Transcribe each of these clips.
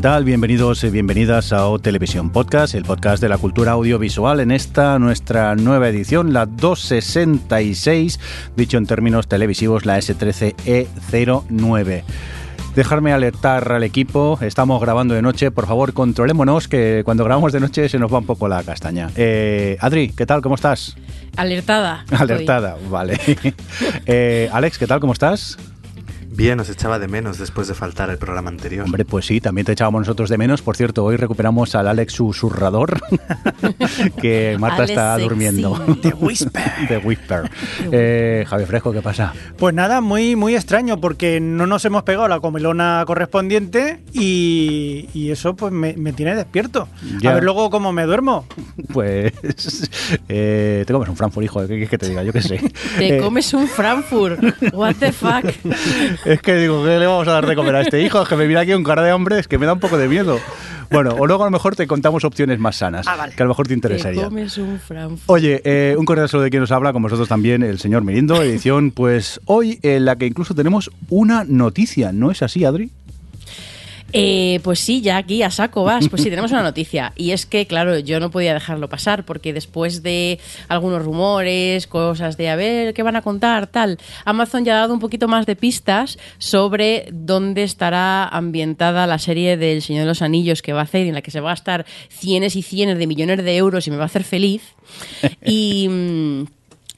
¿Qué tal? Bienvenidos y bienvenidas a O Televisión Podcast, el podcast de la cultura audiovisual en esta nuestra nueva edición, la 266, dicho en términos televisivos, la S13E09. Dejarme alertar al equipo, estamos grabando de noche, por favor controlémonos que cuando grabamos de noche se nos va un poco la castaña. Eh, Adri, ¿qué tal? ¿Cómo estás? Alertada. Alertada, vale. eh, Alex, ¿qué tal? ¿Cómo estás? Bien, os echaba de menos después de faltar el programa anterior. Hombre, pues sí, también te echábamos nosotros de menos. Por cierto, hoy recuperamos al Alex susurrador, que Marta está durmiendo. The Whisper. The Whisper. Eh, Javier Fresco, ¿qué pasa? Pues nada, muy, muy extraño, porque no nos hemos pegado la comelona correspondiente y, y eso pues me, me, tiene despierto. Ya. A ver luego cómo me duermo. Pues eh, te comes un Frankfurt, hijo, ¿qué quieres que te diga? Yo qué sé. Te Eh, comes un Frankfurt. What the fuck. Es que digo, ¿qué le vamos a dar de comer a este hijo? Es que me mira aquí un cara de hambre, es que me da un poco de miedo. Bueno, o luego a lo mejor te contamos opciones más sanas, Ah, vale. que a lo mejor te Te interesaría. comes un. Oye, eh, un cordial saludo de quien nos habla, con vosotros también, el señor Mirindo, edición, pues hoy en la que incluso tenemos una noticia, ¿no es así, Adri? Eh, pues sí, ya aquí a saco vas. Pues sí, tenemos una noticia. Y es que, claro, yo no podía dejarlo pasar porque después de algunos rumores, cosas de a ver qué van a contar, tal, Amazon ya ha dado un poquito más de pistas sobre dónde estará ambientada la serie del Señor de los Anillos que va a hacer, en la que se va a gastar cienes y cienes de millones de euros y me va a hacer feliz. Y.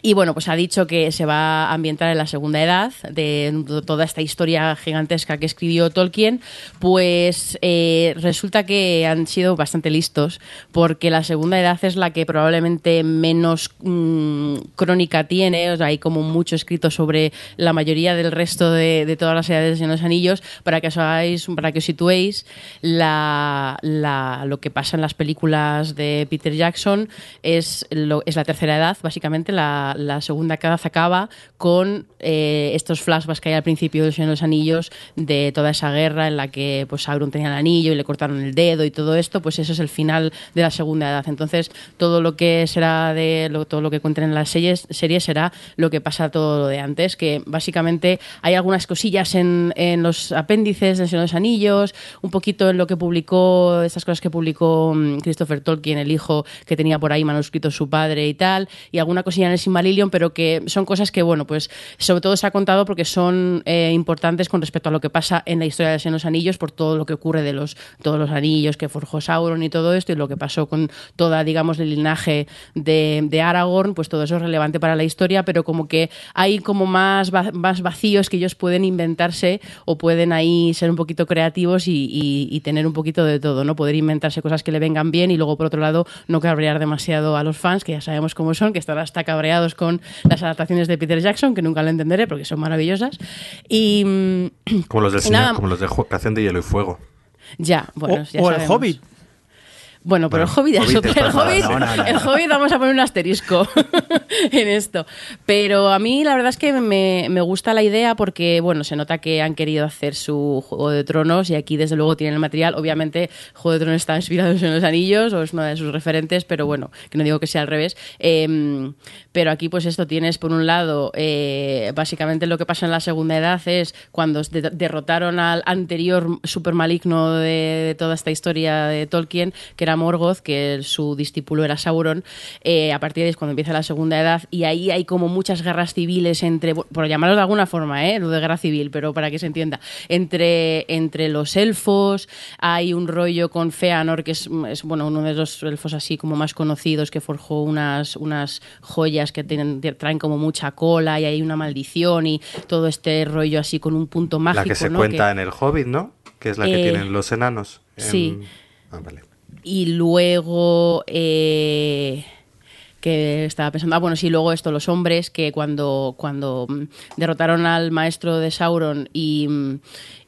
Y bueno, pues ha dicho que se va a ambientar en la segunda edad de toda esta historia gigantesca que escribió Tolkien. Pues eh, resulta que han sido bastante listos porque la segunda edad es la que probablemente menos mm, crónica tiene. O sea, hay como mucho escrito sobre la mayoría del resto de, todas las edades de los anillos para que os hagáis, para que os situéis la- lo que pasa en las películas de Peter Jackson es, lo- es la tercera edad, básicamente la, la segunda edad acaba con eh, estos flashbacks que hay al principio de los Anillos de toda esa guerra en la que pues Sauron tenía el anillo y le cortaron el dedo y todo esto, pues eso es el final de la segunda edad. Entonces todo lo que será de lo, todo lo que cuenten en las series, será lo que pasa todo lo de antes, que básicamente hay algunas cosillas en, en los apéndices de los Anillos, un poquito en lo que publicó, estas cosas que publicó mm, Christopher Tolkien, el hijo que tenía por ahí manuscritos su padre y tal, y alguna cosilla en el Silmarillion, pero que son cosas que, bueno, pues sobre todo se ha contado porque son eh, importantes con respecto a lo que pasa en la historia de los Anillos, por todo lo que ocurre de los todos los anillos que forjó Sauron y todo esto, y lo que pasó con toda, digamos, el linaje de, Aragorn, pues todo eso es relevante para la historia, pero como que hay como más, más vacíos que ellos pueden inventarse o pueden ahí ser un poquito creativos y- y tener un poquito de todo, ¿no? Poder inventarse cosas que le vengan bien y luego, por otro lado, no cabrear demasiado a los fans, que ya sabemos cómo son, que están hasta cabreados con las adaptaciones de Peter Jackson, que nunca lo entenderé porque son maravillosas. Y mm, Como los del Y nada. señor, como los de Canción de Hielo y Fuego. ya, bueno, o ya o el. Hobbit. Bueno, pero Bueno, el Hobbit, es está el Hobbit, mal. No, no, no. el Hobbit vamos a poner un asterisco en esto. Pero a mí la verdad es que me, me gusta la idea porque, bueno, se nota que han querido hacer su Juego de Tronos y aquí desde luego tienen el material. Obviamente, Juego de Tronos está inspirado en los anillos o es una de sus referentes, pero bueno, que no digo que sea al revés. Eh, pero aquí pues esto tienes por un lado, eh, básicamente lo que pasa en la segunda edad es cuando de- derrotaron al anterior super maligno de, de toda esta historia de Tolkien, que era Morgoth, que su discípulo era Sauron. Eh, a partir de ahí es cuando empieza la segunda edad y ahí hay como muchas guerras civiles entre, por llamarlo de alguna forma, ¿eh? lo de guerra civil, pero para que se entienda, entre, entre los elfos, hay un rollo con Feanor, que es, es, bueno, uno de los elfos así como más conocidos, que forjó unas, unas joyas que tienen, traen como mucha cola y hay una maldición y todo este rollo así con un punto mágico. la que se ¿no? cuenta en el Hobbit, ¿no? Que es la que Eh, tienen los enanos. en- sí. Ah, vale. Y luego. eh, que estaba pensando, ah, bueno, sí, luego esto, los hombres que cuando, cuando mm, derrotaron al maestro de Sauron y, mm,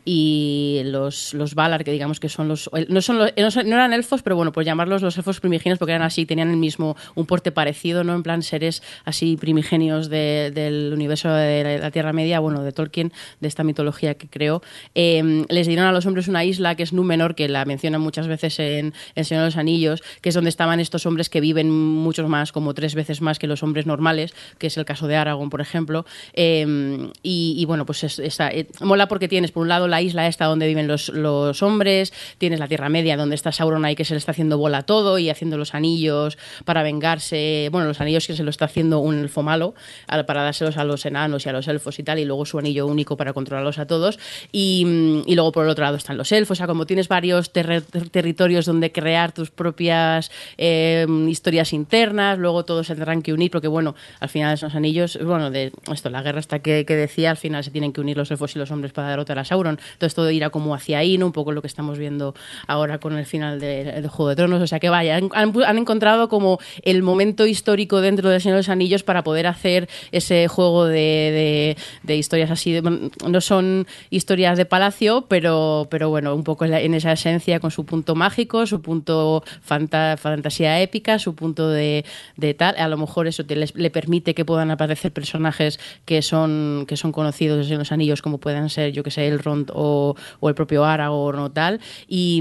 y los, los Valar, que digamos que son los... No, son no, eran elfos, pero bueno, pues llamarlos los elfos primigenios porque eran así, tenían el mismo, un porte parecido, ¿no? En plan seres así primigenios de- del universo de la, Tierra Media, bueno, de Tolkien, de esta mitología que creó. Eh, les dieron a los hombres una isla que es Númenor, que la mencionan muchas veces en El Señor de los Anillos, que es donde estaban estos hombres que viven muchos más, como tres veces más que los hombres normales, que es el caso de Aragorn, por ejemplo. Eh, y, bueno, pues eh, mola porque tienes, por un lado, la isla esta donde viven los, hombres, tienes la Tierra Media, donde está Sauron ahí que se le está haciendo bola todo y haciendo los anillos para vengarse. Bueno, los anillos que se lo está haciendo un elfo malo al- para dárselos a los enanos y a los elfos y tal, y luego su anillo único para controlarlos a todos. Y, mm, luego por el otro lado están los elfos. O sea, como tienes varios territorios donde crear tus propias eh, historias internas, luego todos se tendrán que unir, porque bueno, al final esos anillos, bueno, de esto, la guerra hasta que, que decía, al final se tienen que unir los elfos y los hombres para derrotar a Sauron. Entonces todo irá como hacia ahí, ¿no? Un poco lo que estamos viendo ahora con el final de, de Juego de Tronos. O sea que vaya, han, han- encontrado como el momento histórico dentro del Señor de los Anillos para poder hacer ese juego de, de- historias así. no son historias de palacio, pero, pero bueno, un poco en, esa esencia con su punto mágico, su punto fanta- fantasía épica, su punto de, de tal. A lo mejor eso te les- le permite que puedan aparecer personajes que son, que son conocidos en los anillos, como puedan ser, yo que sé, Elrond o, el propio Aragorn o tal. Y,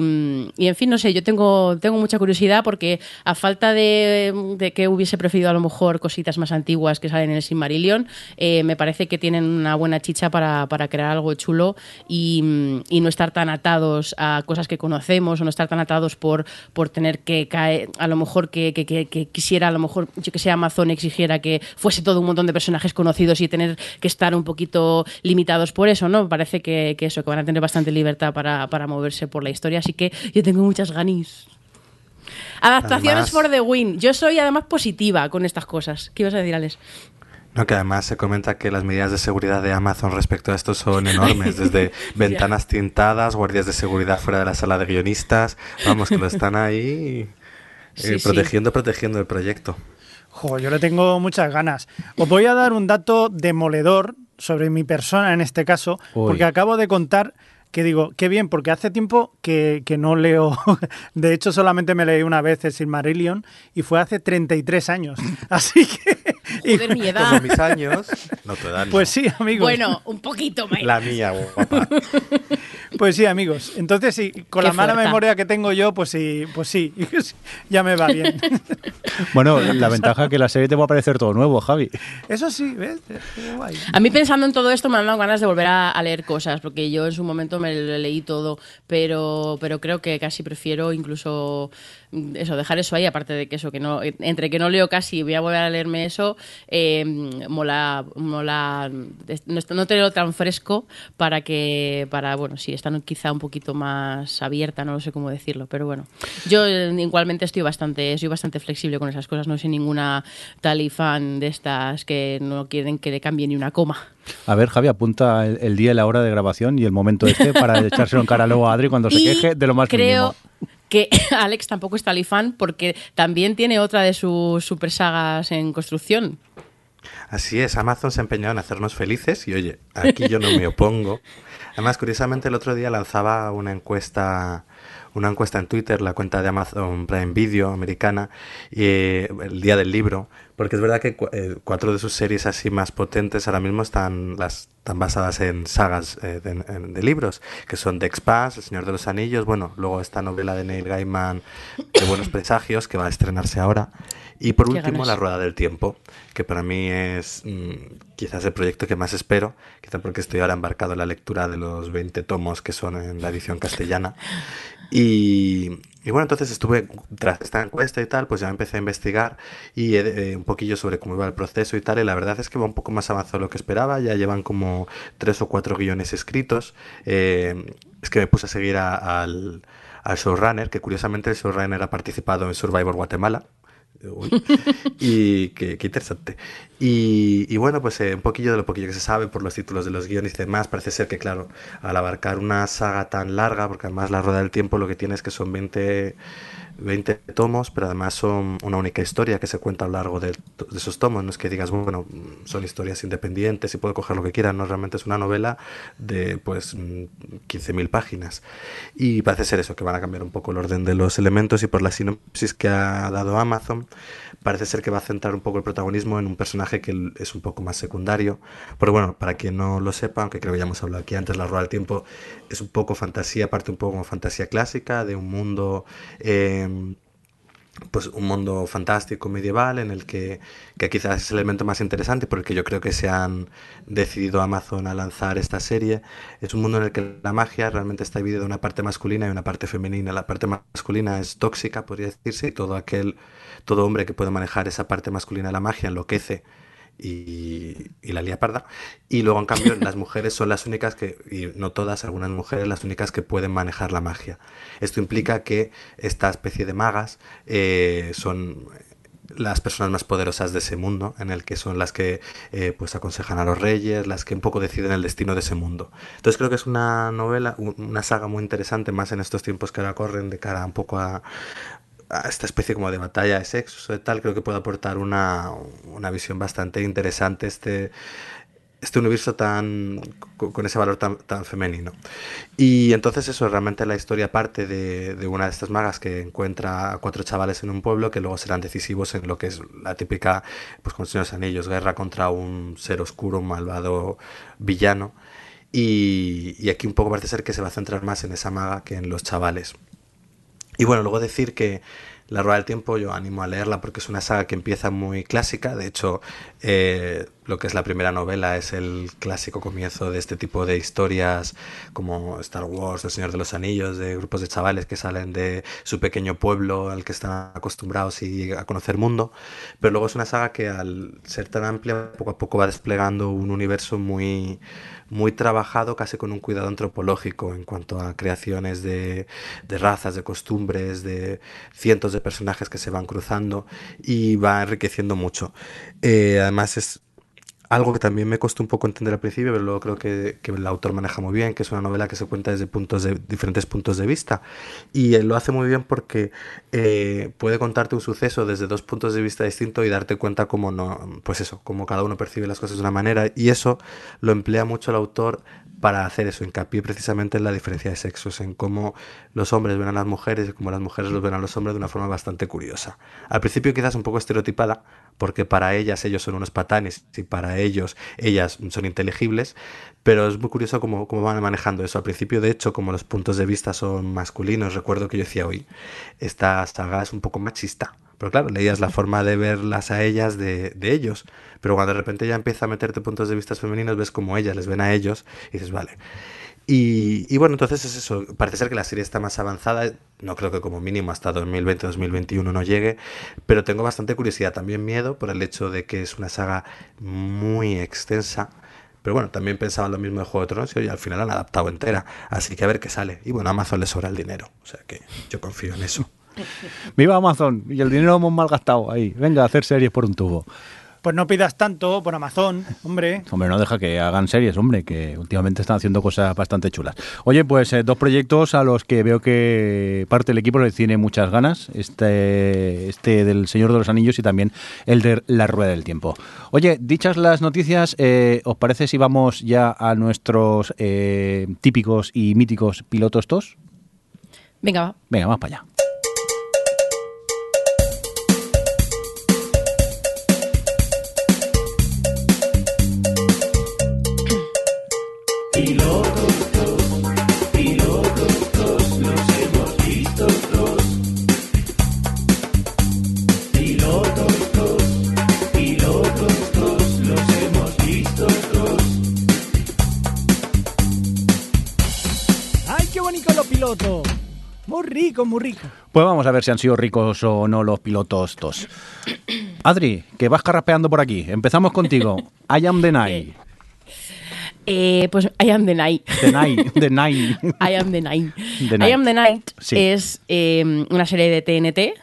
en fin, no sé, yo tengo, tengo mucha curiosidad porque a falta de, que hubiese preferido a lo mejor cositas más antiguas que salen en el Silmarillion, eh, me parece que tienen una buena chicha para, para crear algo chulo y, no estar tan atados a cosas que conocemos o no estar tan atados por, por tener que caer, a lo mejor que, quisiera, a lo mejor, yo que sé, Amazon exigiera que fuese todo un montón de personajes conocidos y tener que estar un poquito limitados por eso, ¿no? Parece que, que eso, que van a tener bastante libertad para, para moverse por la historia, así que yo tengo muchas ganis. Adaptaciones Además- for the win. Yo soy además positiva con estas cosas. ¿Qué ibas a decir, Alex? No, que además se comenta que las medidas de seguridad de Amazon respecto a esto son enormes, desde ventanas tintadas, guardias de seguridad fuera de la sala de guionistas, vamos, que lo están ahí eh, Sí, sí. protegiendo, protegiendo el proyecto. Jo, yo le tengo muchas ganas. Os voy a dar un dato demoledor sobre mi persona en este caso, Uy. porque acabo de contar que digo, qué bien, porque hace tiempo que, que no leo, de hecho solamente me leí una vez el Silmarillion y fue hace 33 años. Así que... y- Joder, mi edad. Como mis años, no te dan. pues sí, amigos. Bueno, un poquito más. La mía, guapa. Pues sí, amigos. Entonces sí, con Qué la mala fuerza. memoria que tengo yo, pues sí, pues sí, ya me va bien. Bueno, la ventaja es que la serie te va a parecer todo nuevo, Javi. Eso sí, ¿ves? Qué guay. A mí pensando en todo esto me han dado ganas de volver a, a leer cosas, porque yo en su momento me lo leí todo, pero, pero creo que casi prefiero incluso eso, dejar eso ahí, aparte de que eso, que no, entre que no leo casi y voy a volver a leerme eso, eh, mola, mola no, no tenerlo tan fresco para que, para, bueno, sí, estar quizá un poquito más abierta, no lo sé cómo decirlo, pero bueno. Yo eh, igualmente estoy bastante, soy bastante flexible con esas cosas, no soy ninguna tal y fan de estas que no quieren que le cambie ni una coma. A ver, Javi, apunta el, el día y la hora de grabación y el momento este para echárselo en cara luego a Adri cuando se Y queje de lo más creo mínimo. Que Alex tampoco es talifán porque también tiene otra de sus super sagas en construcción. Así es, Amazon se ha empeñado en hacernos felices y oye, aquí yo no me opongo. Además, curiosamente, el otro día lanzaba una encuesta, una encuesta en Twitter, la cuenta de Amazon Prime Video americana, eh, el día del libro, porque es verdad que cu- eh, cuatro de sus series así más potentes ahora mismo están, las, están basadas en sagas eh, de, en- de libros, que son The Expanse, El Señor de los Anillos, bueno, luego esta novela de Neil Gaiman, de Buenos Presagios, que va a estrenarse ahora. Y por último. La Rueda del Tiempo, que para mí es mm, quizás el proyecto que más espero, quizás porque estoy ahora embarcado en la lectura de los 20 tomos que son en la edición castellana. Y, y bueno, entonces estuve, tras esta encuesta y tal, pues ya empecé a investigar y eh, un poquillo sobre cómo iba el proceso y tal, y la verdad es que va un poco más avanzado de lo que esperaba, ya llevan como tres o cuatro guiones escritos. Eh, es que me puse a seguir a- al, al showrunner, que curiosamente el showrunner ha participado en Survivor Guatemala, Y qué, interesante. Y, y, bueno, pues eh, un poquillo de lo poquillo que se sabe por los títulos de los guiones y demás, parece ser que, claro, al abarcar una saga tan larga, porque además la rueda del tiempo lo que tiene es que son 20 20 tomos, pero además son una única historia que se cuenta a lo largo de, de, esos tomos. No es que digas, bueno, son historias independientes y puedo coger lo que quiera, no, realmente es una novela de pues 15.000 páginas. Y parece ser eso, que van a cambiar un poco el orden de los elementos y por la sinopsis que ha dado Amazon, parece ser que va a centrar un poco el protagonismo en un personaje que es un poco más secundario. Pero bueno, para quien no lo sepa, aunque creo que ya hemos hablado aquí antes, La Rueda del Tiempo es un poco fantasía, parte un poco como fantasía clásica, de un mundo... Eh, pues un mundo fantástico medieval en el que, que, quizás es el elemento más interesante porque yo creo que se han decidido Amazon a lanzar esta serie. Es un mundo en el que la magia realmente está dividida en una parte masculina y una parte femenina. La parte masculina es tóxica podría decirse y todo aquel todo hombre que puede manejar esa parte masculina de la magia enloquece y, y, la lía parda. Y luego, en cambio, las mujeres son las únicas que, y no todas, algunas mujeres, las únicas que pueden manejar la magia. Esto implica que esta especie de magas eh, son las personas más poderosas de ese mundo, en el que son las que eh, pues aconsejan a los reyes, las que un poco deciden el destino de ese mundo. Entonces creo que es una novela, una saga muy interesante, más en estos tiempos que ahora corren, de cara un poco a, esta especie como de batalla de sexo y tal, creo que puede aportar una, una visión bastante interesante este, este universo tan con ese valor tan, femenino. Y entonces eso, realmente la historia parte de, de, una de estas magas que encuentra a cuatro chavales en un pueblo que luego serán decisivos en lo que es la típica, pues con los anillos, guerra contra un ser oscuro, un malvado villano. Y, y aquí un poco parece ser que se va a centrar más en esa maga que en los chavales. Y bueno, luego decir que La Rueda del Tiempo yo animo a leerla porque es una saga que empieza muy clásica. De hecho, eh, lo que es la primera novela es el clásico comienzo de este tipo de historias como Star Wars, El Señor de los Anillos, de grupos de chavales que salen de su pequeño pueblo al que están acostumbrados y a conocer mundo. Pero luego es una saga que al ser tan amplia, poco a poco va desplegando un universo muy muy trabajado, casi con un cuidado antropológico en cuanto a creaciones de, de, razas, de costumbres, de cientos de personajes que se van cruzando y va enriqueciendo mucho. Eh, además es algo que también me costó un poco entender al principio, pero luego creo que, el autor maneja muy bien, que es una novela que se cuenta desde puntos de, diferentes puntos de vista. Y él lo hace muy bien porque eh, puede contarte un suceso desde dos puntos de vista distintos y darte cuenta cómo no, pues eso, cómo cada uno percibe las cosas de una manera. Y eso lo emplea mucho el autor para hacer eso, hincapié precisamente en la diferencia de sexos, en cómo los hombres ven a las mujeres y cómo las mujeres los ven a los hombres de una forma bastante curiosa. Al principio quizás un poco estereotipada, porque para ellas ellos son unos patanes y para ellos ellas son inteligibles, pero es muy curioso cómo, cómo van manejando eso. Al principio, de hecho, como los puntos de vista son masculinos, recuerdo que yo decía hoy, esta saga es un poco machista. Pero claro, leías la forma de verlas a ellas de, de, ellos. Pero cuando de repente ya empieza a meterte puntos de vista femeninos, ves como ellas les ven a ellos y dices, vale. Y, bueno, entonces es eso. Parece ser que la serie está más avanzada. No creo que como mínimo hasta 2020-2021 no llegue. Pero tengo bastante curiosidad, también miedo por el hecho de que es una saga muy extensa. Pero bueno, también pensaba lo mismo de Juego de Tronos y al final han adaptado entera. Así que a ver qué sale. Y bueno, a Amazon le sobra el dinero. O sea que yo confío en eso. Viva Amazon y el dinero hemos malgastado ahí. Venga a hacer series por un tubo. Pues no pidas tanto por Amazon, hombre. Hombre, no deja que hagan series, hombre, que últimamente están haciendo cosas bastante chulas. Oye, pues eh, dos proyectos a los que veo que parte del equipo le tiene muchas ganas. Este, este del Señor de los Anillos y también el de La Rueda del Tiempo. Oye, dichas las noticias, eh, ¿os parece si vamos ya a nuestros eh, típicos y míticos pilotos tos? Venga, va. Venga, vamos para allá. Rico, muy rico. Pues vamos a ver si han sido ricos o no los pilotos dos. Adri, que vas carrapeando por aquí. Empezamos contigo. I am the night. Eh, pues I am the night. The night, the night. I am the night. The I am the night Sí. es eh, una serie de TNT.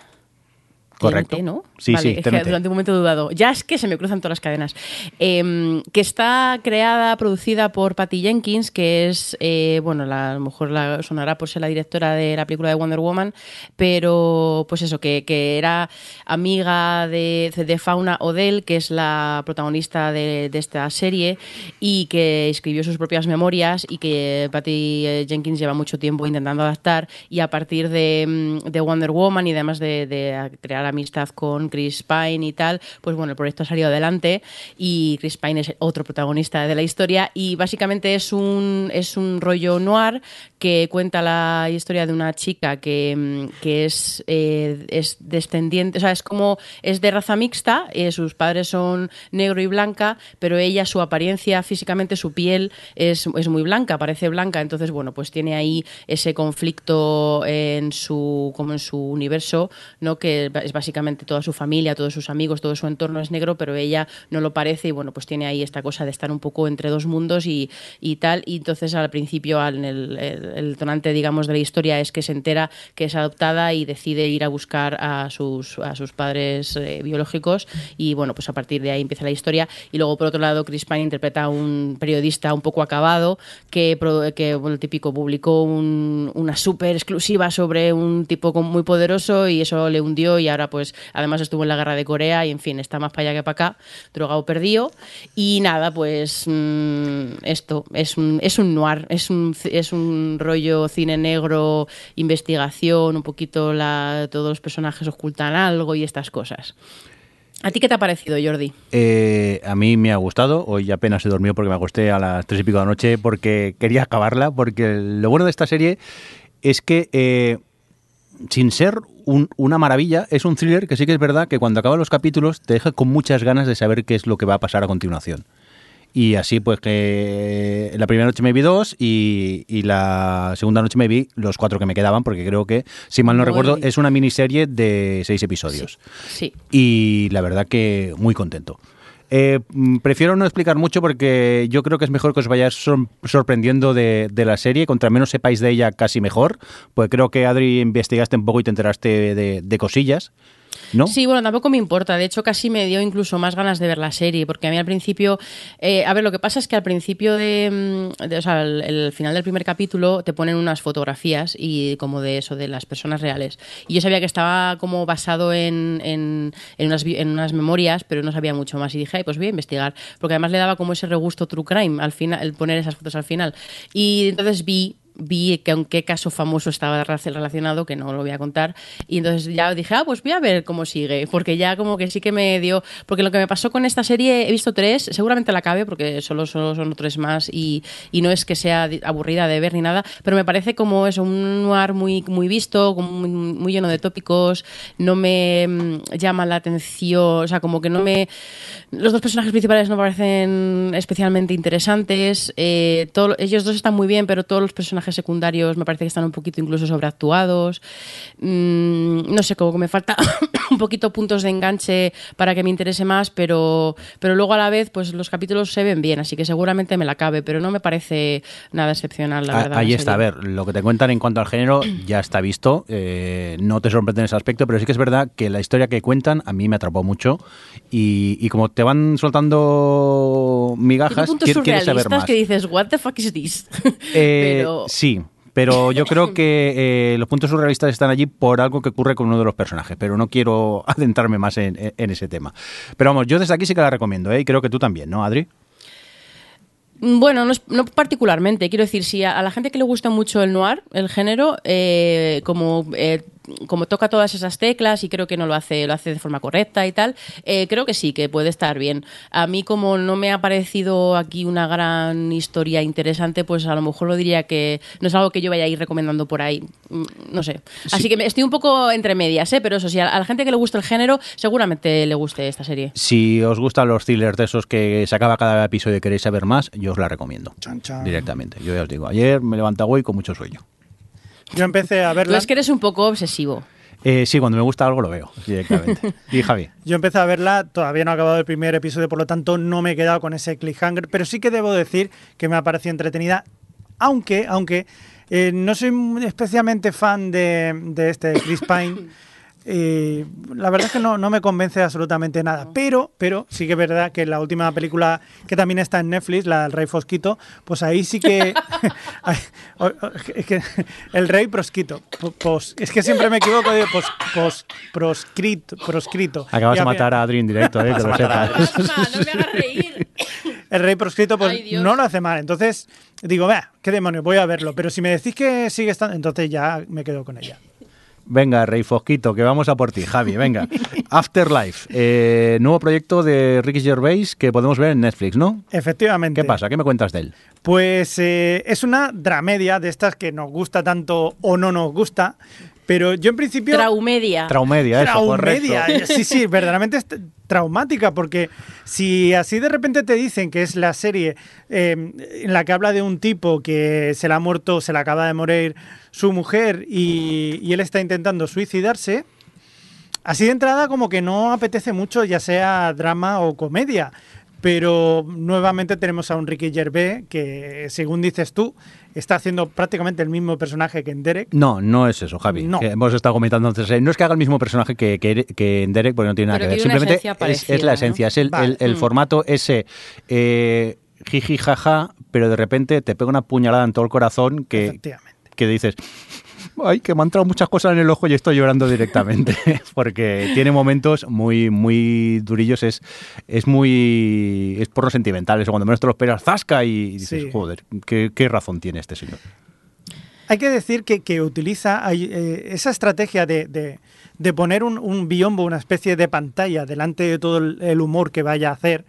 Correcto. TNT, ¿no? Sí, Vale, sí, es que TNT. durante un momento he dudado. Ya es que se me cruzan todas las cadenas. Eh, que está creada, producida por Patty Jenkins, que es, eh, bueno, la- a lo mejor la sonará por ser la directora de la película de Wonder Woman, pero pues eso, que, que era amiga de, de Fauna Odell, que es la protagonista de, de esta serie, y que escribió sus propias memorias y que Patty eh, Jenkins lleva mucho tiempo intentando adaptar y a partir de, mm, de Wonder Woman y además de, de crear amistad con Chris Pine y tal, pues bueno, el proyecto ha salido adelante y Chris Pine es otro protagonista de la historia y básicamente es un, es un rollo noir que cuenta la historia de una chica que, mm, que es, eh, es descendiente, o sea, es como, es de raza mixta, eh, sus padres son negro y blanca, pero ella, su apariencia físicamente, su piel es, es muy blanca, parece blanca, entonces, bueno, pues tiene ahí ese conflicto en su, como en su universo, ¿no? Que es básicamente toda su familia, todos sus amigos, todo su entorno es negro, pero ella no lo parece y, bueno, pues tiene ahí esta cosa de estar un poco entre dos mundos y, y tal, y entonces al principio, el, el, tonante, digamos, de la historia es que se entera que es adoptada y decide ir a buscar a sus, a sus padres eh, biológicos. Y, bueno, pues a partir de ahí empieza la historia. Y luego, por otro lado, Chris Pine interpreta a un periodista un poco acabado que, que bueno, el típico, publicó un- una súper exclusiva sobre un tipo muy poderoso y eso le hundió y ahora pues además estuvo en la guerra de Corea y en fin, está más para allá que para acá, drogado perdido y nada, pues mm, esto es un, es un noir, es un, es un rollo cine negro, investigación, un poquito la, todos los personajes ocultan algo y estas cosas. ¿A ti qué te ha parecido, Jordi? Eh, a mí me ha gustado. Hoy apenas he dormido porque me acosté a las tres y pico de la noche porque quería acabarla. Porque lo bueno de esta serie es que, eh, sin ser un- una maravilla, es un thriller que sí que es verdad que cuando acaban los capítulos te deja con muchas ganas de saber qué es lo que va a pasar a continuación. Y así, pues que la primera noche me vi dos y, y la segunda noche me vi los cuatro que me quedaban, porque creo que, si mal no recuerdo, es una miniserie de seis episodios Sí. y la verdad que muy contento. Eh, mm, prefiero no explicar mucho porque yo creo que es mejor que os vayáis sor- sorprendiendo de, de la serie. Contra menos sepáis de ella, casi mejor. Pues creo que Adri investigaste un poco y te enteraste de, de cosillas. ¿No? Sí, bueno, tampoco me importa. De hecho, casi me dio incluso más ganas de ver la serie, porque a mí al principio, eh, a ver, lo que pasa es que al principio de, mm, de- o sea, el, final del primer capítulo te ponen unas fotografías y como de eso, de las personas reales. Y yo sabía que estaba como basado en, en, unas, en unas memorias, pero no sabía mucho más. Y dije, "Ay, pues voy a investigar, porque además le daba como ese regusto true crime al final, el poner esas fotos al final. Y entonces vi vi que en qué caso famoso estaba relacionado, que no lo voy a contar, y entonces ya dije, ah, pues voy a ver cómo sigue, porque ya como que sí que me dio, porque lo que me pasó con esta serie, he visto tres, seguramente la acabe, porque solo, solo son tres más, y, y no es que sea aburrida de ver ni nada, pero me parece como eso, un noir muy, muy visto, muy, muy lleno de tópicos, no me mm, llama la atención, o sea, como que no me... Los dos personajes principales no parecen especialmente interesantes, eh, todo- ellos dos están muy bien, pero todos los personajes secundarios me parece que están un poquito incluso sobreactuados. Mm, no sé, como que me falta un poquito puntos de enganche para que me interese más, pero, pero luego a la vez, pues los capítulos se ven bien, así que seguramente me la cabe, pero no me parece nada excepcional, la Ah, verdad. Ahí está, a ver, lo que te cuentan en cuanto al género ya está visto, eh, no te sorprende en ese aspecto, pero sí que es verdad que la historia que cuentan a mí me atrapó mucho y, y como te van soltando Tiene migajas, quier- quieres saber más. que dices, what the fuck is this? Eh, pero... Sí, pero yo creo que eh, los puntos surrealistas están allí por algo que ocurre con uno de los personajes, pero no quiero adentrarme más en, en- en ese tema. Pero vamos, yo desde aquí sí que la recomiendo, ¿eh? y creo que tú también, ¿no, Adri? Bueno, no, es- no particularmente. Quiero decir, si a, a la gente que le gusta mucho el noir, el género, eh, como, eh, como toca todas esas teclas y creo que no lo hace, lo hace de forma correcta y tal, eh, creo que sí, que puede estar bien. A mí, como no me ha parecido aquí una gran historia interesante, pues a lo mejor lo diría que no es algo que yo vaya a ir recomendando por ahí. Mm, No sé. Así que me- estoy un poco entre medias, ¿eh? pero eso sí, a, a la gente que le gusta el género, seguramente le guste esta serie. Si os gustan los thrillers de esos que se acaba cada episodio y queréis saber más, yo os la recomiendo. Chan, chan. Directamente. Yo ya os digo, ayer me levanté hoy con mucho sueño. Yo empecé a Tú verla. es que eres un poco obsesivo. Eh, sí, cuando me gusta algo lo veo directamente. Y Javi. Yo empecé a verla, todavía no ha acabado el primer episodio, por lo tanto no me he quedado con ese cliffhanger, pero sí que debo decir que me ha parecido entretenida, aunque, aunque eh, no soy especialmente fan de, de este Chris Pine. eh, la verdad es que no, no me convence absolutamente nada. Pero, pero sí que es verdad que la última película que también está en Netflix, la del Rey Fosquito, pues ahí sí que. es que el Rey Prosquito. po- pos- es que siempre me equivoco de pos, pos- proscrito, proscrito. Acabas Y de matar a Adri en directo, eh, que lo sepas. No me hagas reír. El Rey proscrito, pues Ay, no lo hace mal. Entonces digo, vea, qué demonios, voy a verlo. Pero si me decís que sigue estando, entonces ya me quedo con ella. Venga, Rey Fosquito, que vamos a por ti, Javi, venga. Afterlife, eh, nuevo proyecto de Ricky Gervais que podemos ver en Netflix, ¿no? Efectivamente. ¿Qué pasa? ¿Qué me cuentas de él? Pues eh, es una dramedia de estas que nos gusta tanto o no nos gusta, pero yo en principio... Traumedia. Traumedia, eso, Traumedia, correcto. sí, sí, verdaderamente es traumática, porque si así de repente te dicen que es la serie eh, en la que habla de un tipo que se le ha muerto, se le acaba de morir su mujer y, y él está intentando suicidarse, así de entrada como que no apetece mucho, ya sea drama o comedia. Pero nuevamente tenemos a un Ricky Gervais que, según dices tú, está haciendo prácticamente el mismo personaje que en Derek. No, no es eso, Javi. No. Que hemos estado comentando antes. eh, No es que haga el mismo personaje que, que, que en Derek, porque no tiene nada Pero que ver. Simplemente es, la ¿no? esencia, es el, Vale. el- el Mm. formato ese eh, jiji jaja, pero de repente te pega una puñalada en todo el corazón que, que dices, ay, que me han entrado muchas cosas en el ojo y estoy llorando directamente, porque tiene momentos muy, muy durillos, es, es muy, es por lo sentimental, eso cuando menos te lo esperas, zasca y dices, Sí. joder, ¿qué, qué razón tiene este señor. Hay que decir que, que utiliza hay, eh, esa estrategia de, de- de poner un, un biombo, una especie de pantalla delante de todo el, el humor que vaya a hacer.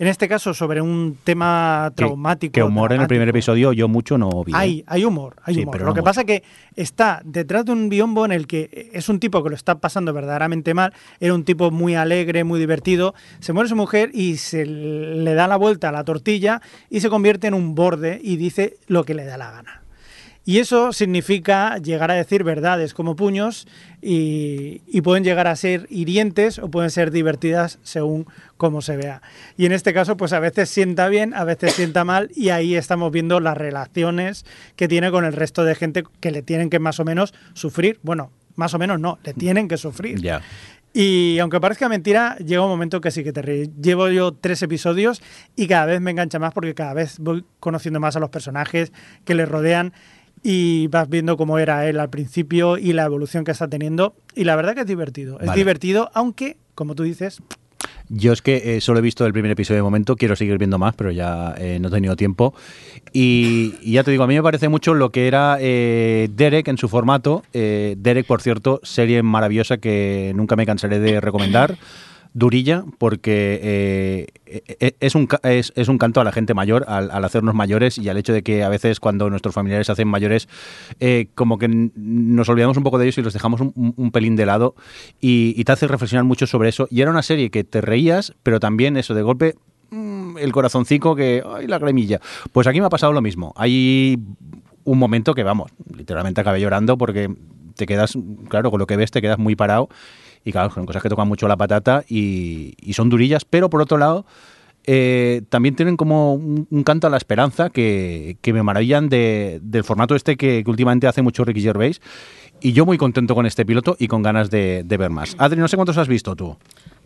En este caso, sobre un tema traumático. Que humor en el primer episodio yo mucho no vi. ¿eh? Hay, hay humor, hay Sí, humor. pero Lo no que mucho. pasa que está detrás de un biombo en el que es un tipo que lo está pasando verdaderamente mal, era un tipo muy alegre, muy divertido, se muere su mujer y se le da la vuelta a la tortilla y se convierte en un borde y dice lo que le da la gana. Y eso significa llegar a decir verdades como puños y, y pueden llegar a ser hirientes o pueden ser divertidas según cómo se vea. Y en este caso, pues a veces sienta bien, a veces sienta mal y ahí estamos viendo las relaciones que tiene con el resto de gente que le tienen que más o menos sufrir. Bueno, más o menos no, le tienen que sufrir. Ya. Y aunque parezca mentira, llega un momento que sí que te ríes. Llevo yo tres episodios y cada vez me engancha más porque cada vez voy conociendo más a los personajes que le rodean y vas viendo cómo era él al principio y la evolución que está teniendo. Y la verdad que es divertido. Es Vale. divertido, aunque, como tú dices, Yo es que eh, solo he visto el primer episodio de momento, quiero seguir viendo más, pero ya eh, no he tenido tiempo. Y, y ya te digo, a mí me parece mucho lo que era eh, Derek en su formato. Eh, Derek, por cierto, serie maravillosa que nunca me cansaré de recomendar. Durilla, porque eh, eh, es, un, es, un canto a la gente mayor, al, hacernos mayores y al hecho de que a veces cuando nuestros familiares se hacen mayores, eh, como que nos olvidamos un poco de ellos y los dejamos un, pelín de lado y, te hace reflexionar mucho sobre eso. Y era una serie que te reías, pero también eso de golpe, mm, el corazoncico que, ay, la cremilla. Pues aquí me ha pasado lo mismo. Hay un momento que, vamos, literalmente acabé llorando porque te quedas, claro, con lo que ves te quedas muy parado y claro, son cosas que tocan mucho la patata y, y son durillas, pero por otro lado eh, también tienen como un, un canto a la esperanza que, que me maravillan de- del formato este que, que últimamente hace mucho Ricky Gervais y yo muy contento con este piloto y con ganas de, de ver más. Adri, no sé cuántos has visto tú.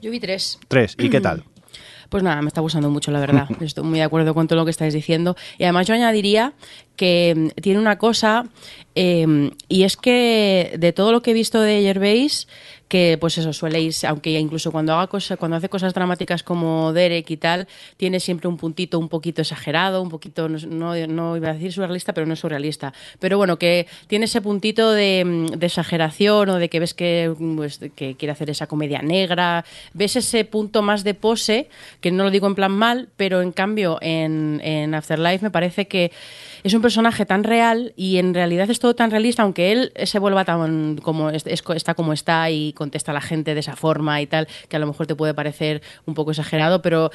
Yo vi tres. Tres. ¿Y qué tal? Pues nada, me está gustando mucho, la verdad. Estoy muy de acuerdo con todo lo que estáis diciendo. Y además yo añadiría que mm, tiene una cosa, eh, y es que de todo lo que he visto de Gervais, que pues eso suele irse, aunque incluso cuando haga cosas, cuando hace cosas dramáticas como Derek y tal, tiene siempre un puntito un poquito exagerado, un poquito, no, iba a decir surrealista, pero no es surrealista. Pero bueno, que tiene ese puntito de, mm, exageración o de que ves que, mm, pues, que quiere hacer esa comedia negra, ves ese punto más de pose, que no lo digo en plan mal, pero en cambio en Afterlife me parece que es un personaje tan real y en realidad es todo tan realista, aunque él se vuelva tan como es- es- está como está y contesta a la gente de esa forma y tal, que a lo mejor te puede parecer un poco exagerado, pero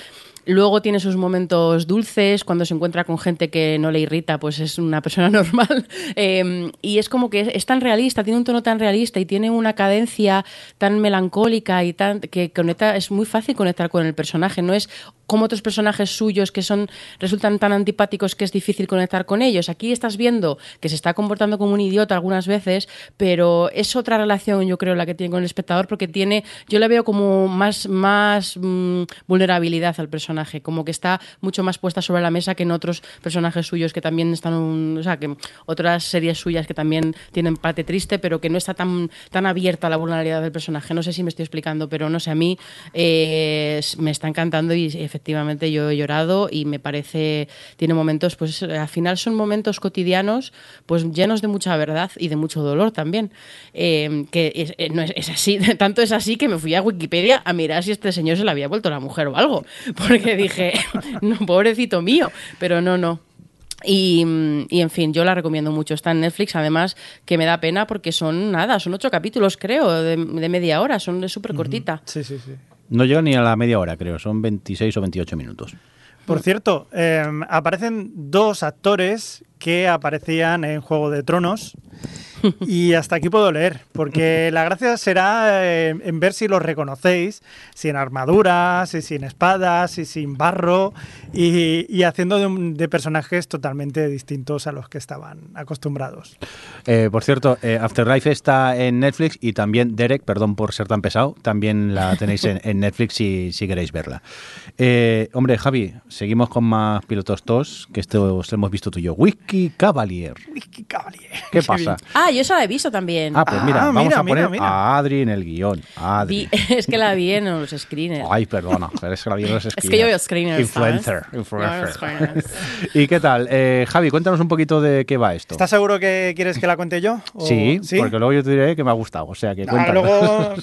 luego tiene sus momentos dulces, cuando se encuentra con gente que no le irrita, pues es una persona normal. Eh, y es como que es, tan realista, tiene un tono tan realista y tiene una cadencia tan melancólica y tan que conecta, es muy fácil conectar con el personaje, no es como otros personajes suyos que son resultan tan antipáticos que es difícil conectar con ellos. Aquí estás viendo que se está comportando como un idiota algunas veces, pero es otra relación, yo creo, la que tiene con el espectador, porque tiene, yo le veo como más, más mm, vulnerabilidad al como que está mucho más puesta sobre la mesa que en otros personajes suyos que también están, o sea, que otras series suyas que también tienen parte triste, pero que no está tan, tan abierta la vulnerabilidad del personaje. No sé si me estoy explicando, pero no sé, a mí eh, me está encantando y efectivamente yo he llorado y me parece, tiene momentos, pues al final son momentos cotidianos, pues llenos de mucha verdad y de mucho dolor también. Eh, que es, eh, no es, es así, tanto es así que me fui a Wikipedia a mirar si este señor se le había vuelto la mujer o algo, porque dije, no, pobrecito mío, pero no, no. Y, mm, y, en fin, yo la recomiendo mucho. Está en Netflix, además, que me da pena porque son nada, son ocho capítulos, creo, de, de media hora, son súper cortita. Sí, sí, sí. No llega ni a la media hora, creo. Son 26 o 28 minutos. Por cierto, eh, aparecen dos actores que aparecían en Juego de Tronos y hasta aquí puedo leer, porque la gracia será eh, en ver si los reconocéis, sin armaduras, y sin espadas, y sin barro, y, y haciendo de, un- de personajes totalmente distintos a los que estaban acostumbrados. Eh, por cierto, eh, Afterlife está en Netflix y también Derek, perdón por ser tan pesado, también la tenéis en, en Netflix si, si queréis verla. Eh, hombre, Javi, seguimos con más pilotos tos, que esto os hemos visto tú y yo. Whisky Cavalier. Whisky Cavalier. ¿Qué pasa? Ah, yo esa la he visto también. Ah, pues mira, Ah, vamos mira, a poner mira, mira. a Adri en el guion. Adri. Vi- es que la vi en los screeners. Ay, perdona, es que la vi en los Es que yo veo screeners. Influencer. ¿sabes? influencer. Yo veo screeners. ¿Y qué tal? Eh, Javi, cuéntanos un poquito de qué va esto. ¿Estás seguro que quieres que la cuente yo? ¿O- Sí, porque luego yo te diré que me ha gustado. O sea, que Ah, cuéntanos. luego...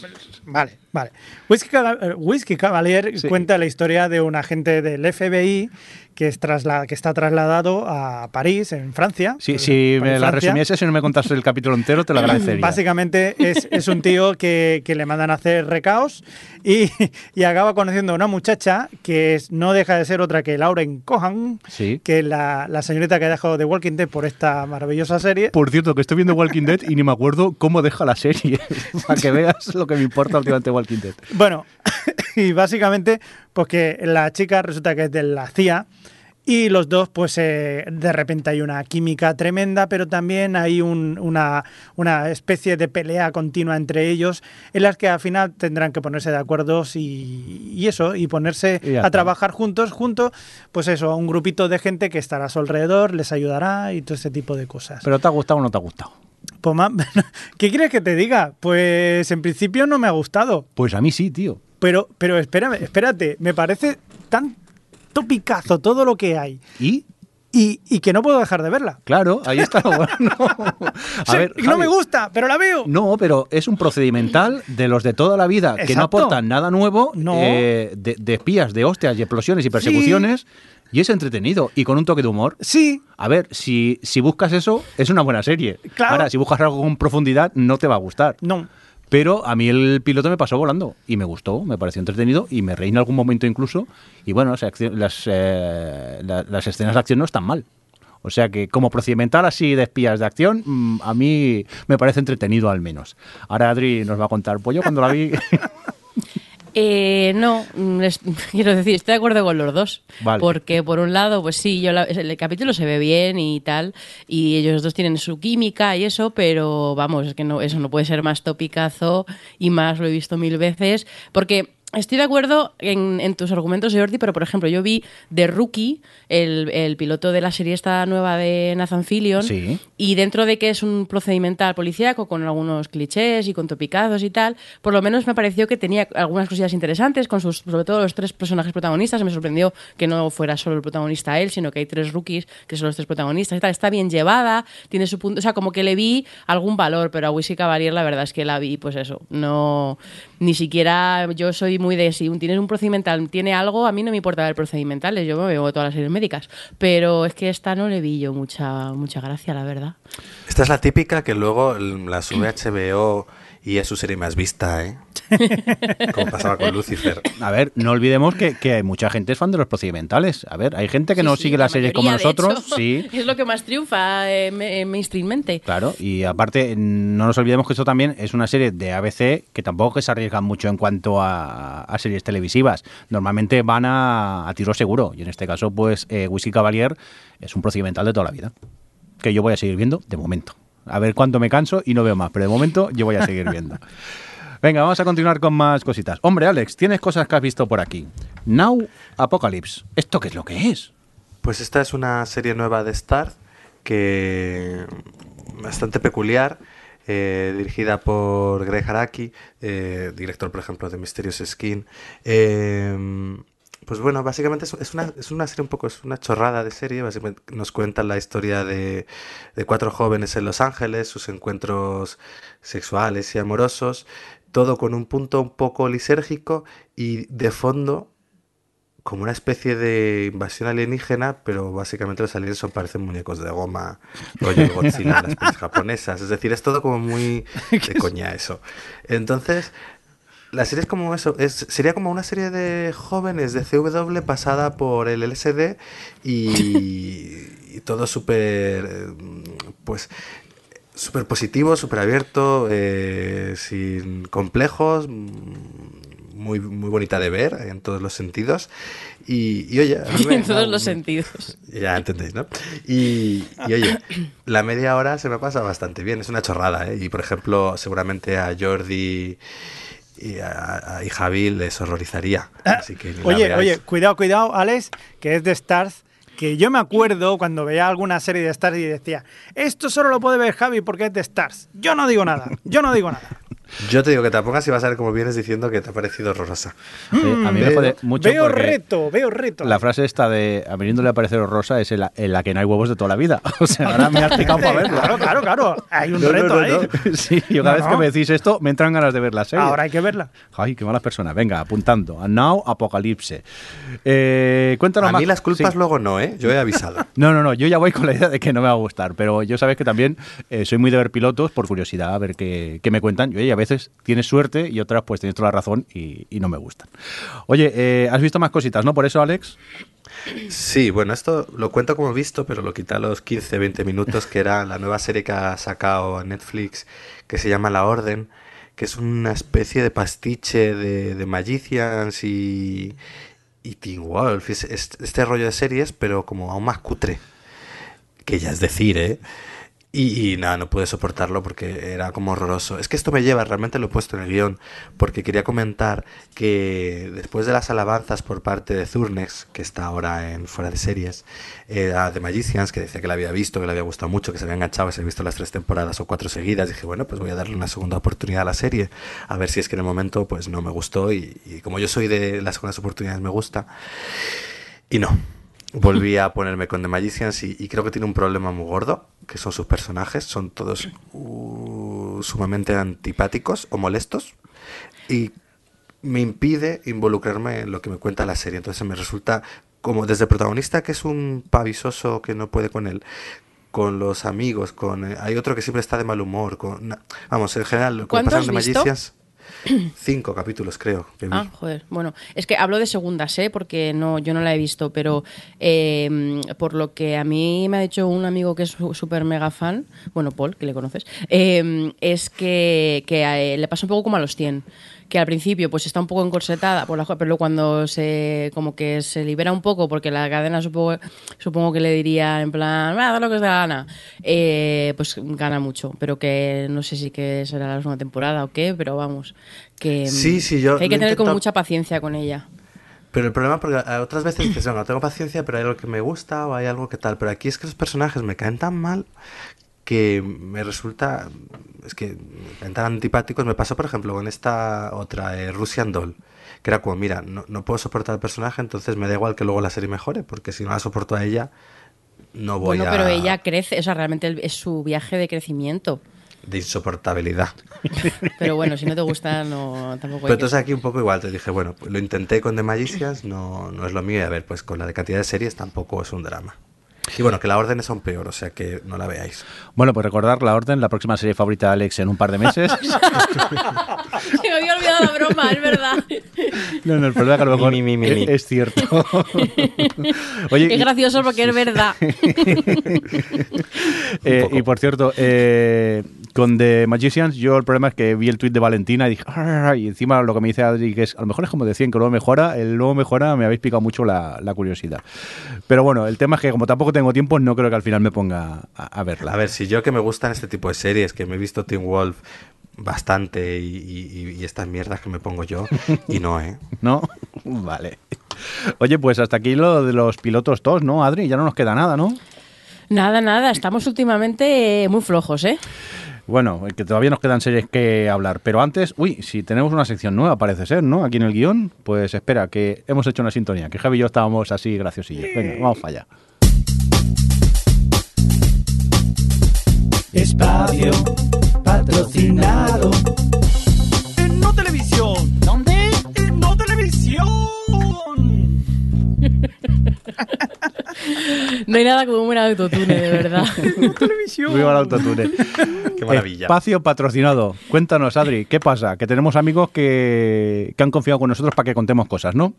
Vale, vale. Whisky, Cava- eh, Cavalier Sí. cuenta la historia de un agente del FBI que, es trasla- que está trasladado a París, en Francia. Sí, Eh, si me la resumieses y no me contases el capítulo entero, te lo agradecería. Básicamente es, es un tío que, que le mandan a hacer recaos y, y acaba conociendo a una muchacha que es- no deja de ser otra que Lauren Cohan, Sí. que es la, la señorita que ha dejado de Walking Dead por esta maravillosa serie. Por cierto, que estoy viendo Walking Dead y ni me acuerdo cómo deja la serie. Para que veas lo que me importa últimamente Walking Dead. Bueno, y básicamente, pues que la chica resulta que es de la CIA y los dos, pues eh, de repente hay una química tremenda, pero también hay un- una, una especie de pelea continua entre ellos en las que al final tendrán que ponerse de acuerdo y, y eso, y ponerse Y a trabajar juntos, junto, pues eso, a un grupito de gente que estará a su alrededor, les ayudará y todo ese tipo de cosas. ¿Pero te ha gustado o no te ha gustado? Pues, ¿Qué quieres que te diga? Pues en principio no me ha gustado. Pues a mí sí, tío. Pero, pero espérame, espérate, me parece tan topicazo todo lo que hay ¿Y? y, y que no puedo dejar de verla. Claro, ahí está lo bueno. A Sí, ver, y no Javi, me gusta, pero la veo. No, pero es un procedimental de los de toda la vida que no Exacto. aportan nada nuevo, No. eh, de, de espías, de hostias y explosiones y persecuciones, y es entretenido y con un toque de humor. Sí, A ver, si, si buscas eso, es una buena serie. Claro. Ahora, si buscas algo con profundidad, no te va a gustar. no. Pero a mí el piloto me pasó volando y me gustó, me pareció entretenido y me reí en algún momento incluso. Y bueno, las, eh, escenas de acción no están mal. O sea que como procedimental así de espías de acción, mm, a mí me parece entretenido al menos. Ahora Adri nos va a contar, pues yo cuando la vi... Eh, no, mm, es- quiero decir, estoy de acuerdo con los dos. Vale. Porque por un lado, pues sí, yo la- el capítulo se ve bien y tal, y ellos dos tienen su química y eso, pero vamos, es que no, eso no puede ser más topicazo y más lo he visto mil veces. Porque estoy de acuerdo en, en tus argumentos, Jordi, pero por ejemplo, yo vi The Rookie, el, el piloto de la serie esta nueva de Nathan Fillion, Sí. y dentro de que es un procedimental policíaco con algunos clichés y con topicazos y tal, por lo menos me pareció que tenía algunas cosillas interesantes, con sus, sobre todo los tres personajes protagonistas. Me sorprendió que no fuera solo el protagonista él, sino que hay tres rookies que son los tres protagonistas y tal. Está bien llevada, tiene su punto. O sea, como que le vi algún valor, pero a Whisky Cavalier la verdad es que la vi, pues eso, no. Ni siquiera yo soy muy de si tienes un procedimental, tiene algo, a mí no me importa ver procedimentales, yo me veo todas las series médicas, pero es que esta no le vi yo mucha, mucha gracia, la verdad. Esta es la típica que luego la sube HBO y es su serie más vista, ¿eh? Como pasaba con Lucifer. A ver, no olvidemos que, que mucha gente es fan de los procedimentales. A ver, hay gente que Sí, no sí, sigue la las series como nosotros, hecho. sí. Es lo que más triunfa eh, eh, mainstreammente. Claro, y aparte, no nos olvidemos que esto también es una serie de ABC que tampoco se arriesgan mucho en cuanto a, a series televisivas. Normalmente van a, a tiro seguro, y en este caso, pues, eh, Whisky Cavalier es un procedimental de toda la vida. Que yo voy a seguir viendo de momento. A ver cuánto me canso y no veo más, pero de momento yo voy a seguir viendo. Venga, vamos a continuar con más cositas. Hombre, Alex, tienes cosas que has visto por aquí. Now Apocalypse. ¿Esto qué es lo que es? Pues esta es una serie nueva de Star que bastante peculiar, eh, dirigida por Greg Araki, eh, director, por ejemplo, de Mysterious Skin. Eh, pues bueno, básicamente es, una, es una serie un poco, es una chorrada de serie. Básicamente nos cuentan la historia de, de cuatro jóvenes en Los Ángeles, sus encuentros sexuales y amorosos, todo con un punto un poco lisérgico y de fondo como una especie de invasión alienígena, pero básicamente los alienígenas son, parecen muñecos de goma, rollo Godzilla, las pelis japonesas. Es decir, es todo como muy de coña eso. Entonces, la serie es como eso, es, sería como una serie de jóvenes de CW pasada por el LSD y, y todo súper, eh, pues, súper positivo, súper abierto, eh, sin complejos, muy, muy bonita de ver en todos los sentidos. Y, y oye, me en todos los sentidos. ya entendéis, ¿no? Y, y, oye, la media hora se me pasa bastante bien, es una chorrada, ¿eh? Y por ejemplo, seguramente a Jordi y a, a y Javi les horrorizaría. Así que Oye, oye, cuidado, cuidado, Alex, que es de Stars. Que yo me acuerdo cuando veía alguna serie de Stars y decía, esto solo lo puede ver Javi porque es de Stars. Yo no digo nada, yo no digo nada. Yo te digo que te la pongas y vas a ver como vienes diciendo que te ha parecido horrorosa. Sí, a mí me Veo- jode mucho veo reto, veo reto. La frase esta de a veniéndole a parecer rosa es en la, en la que no hay huevos de toda la vida. O sea, ahora me has picado para verla. Claro, claro, claro. Hay un No, reto no, ahí. no. Sí, yo cada No, vez que me decís esto me entran ganas de ver la serie. Ahora hay que verla. Ay, qué malas personas. Venga, apuntando. A Now Apocalipse. Eh, cuéntanos A más. mí las culpas Sí. luego no, ¿eh? Yo he avisado. No, no, no. Yo ya voy con la idea de que no me va a gustar. Pero yo sabes que también eh, soy muy de ver pilotos por curiosidad, a ver qué, qué me cuentan. Y oye, a tienes suerte y otras pues tienes toda la razón y, no me gustan. Oye, eh, has visto más cositas, ¿no? Por eso, Alex. Sí, bueno, esto lo cuento como visto, pero lo quité a los 15, 20 minutos, que era la nueva serie que ha sacado Netflix, que se llama La Orden, que es una especie de pastiche de, Magicians y, y este rollo de series, pero como aún más cutre, que ya es decir, ¿eh? Y, nada, no pude soportarlo porque era como horroroso. Es que esto me lleva, realmente lo he puesto en el guion, porque quería comentar que después de las alabanzas por parte de Zurnex, que está ahora en fuera de series, eh, The Magicians, que decía que la había visto, que le había gustado mucho, que se había enganchado, que se había visto las tres temporadas o cuatro seguidas, dije, bueno, pues voy a darle una segunda oportunidad a la serie, a ver si es que en el momento pues no me gustó y, y como yo soy de las segundas oportunidades me gusta. Y no. Volví a ponerme con The Magicians y, y creo que tiene un problema muy gordo, que son sus personajes. Son todos uh, sumamente antipáticos o molestos. Y me impide involucrarme en lo que me cuenta la serie. Entonces me resulta como desde el protagonista, que es un pavisoso que no puede con él, con los amigos, con eh, hay otro que siempre está de mal humor, con na- vamos, en general lo que ¿Cuántos pasa en The? Magicians cinco capítulos creo que. Ah, joder. Bueno, es que hablo de segundas, ¿eh? Porque no, yo no la he visto, pero eh, por lo que a mí me ha dicho un amigo que es súper mega fan, bueno, Paul, que le conoces, eh, es que, que le pasa un poco como a los 100 que al principio pues está un poco encorsetada por la pero cuando se como que se libera un poco porque la cadena supongo, supongo que le diría en plan "Va, haz lo que os gana eh, pues gana mucho pero que no sé si que será la segunda temporada o qué pero vamos que Sí, sí, yo que hay que tener como intentado- mucha paciencia con ella Pero el problema, porque otras veces dices, no, no tengo paciencia, pero hay algo que me gusta o hay algo que tal. Pero aquí es que los personajes me caen tan mal que me resulta. Es que tan antipáticos. Me pasó, por ejemplo, con esta otra, eh, Russian Doll, que era como, mira, no, no puedo soportar al personaje, entonces me da igual que luego la serie mejore, porque si no la soporto a ella, no voy bueno a. pero ella crece o sea realmente es su viaje de crecimiento de insoportabilidad. pero bueno si no te gusta no tampoco Pero que- entonces aquí un poco igual, te dije, bueno, lo intenté con The Magicians, no, no es lo mío, y a ver, pues con la de cantidad de series tampoco es un drama. Y bueno, que la orden es aún peor, o sea que no la veáis. Bueno, pues recordar la orden, la próxima serie favorita de Alex en un par de meses. Se me había olvidado la broma, es verdad. no, no, el problema es que a lo mejor Mi, mi, mi, mi. es- es cierto. Oye, Es gracioso porque es verdad. Eh, y por cierto, eh, con The Magicians, yo el problema es que vi el tweet de Valentina y dije, "Ah", y encima lo que me dice Adri, que es, a lo mejor es como decían que luego mejora, el nuevo mejora, me habéis picado mucho la, la curiosidad. Pero bueno, el tema es que como tampoco tengo tiempo, no creo que al final me ponga a, a verla. A ver, si yo que me gustan este tipo de series, que me he visto Teen Wolf bastante y, y- y estas mierdas que me pongo yo, y no, ¿eh? ¿No? Vale. Oye, pues hasta aquí lo de los pilotos todos, ¿no, Adri? Ya no nos queda nada, ¿no? Nada, nada, estamos últimamente eh, muy flojos, ¿eh? Bueno, que todavía nos quedan series que hablar. Pero antes, uy, si tenemos una sección nueva, parece ser, ¿no? Aquí en el guion, pues espera, que hemos hecho una sintonía, que Javi y yo estábamos así graciosillos. Venga, vamos para allá. Espacio patrocinado. En No Televisión. ¿Dónde? No hay nada como un buen autotune, de verdad. No Televisión. Viva el autotune. Qué maravilla. Espacio patrocinado. Cuéntanos, Adri, ¿qué pasa? Que tenemos amigos que, que han confiado con nosotros para que contemos cosas, ¿no?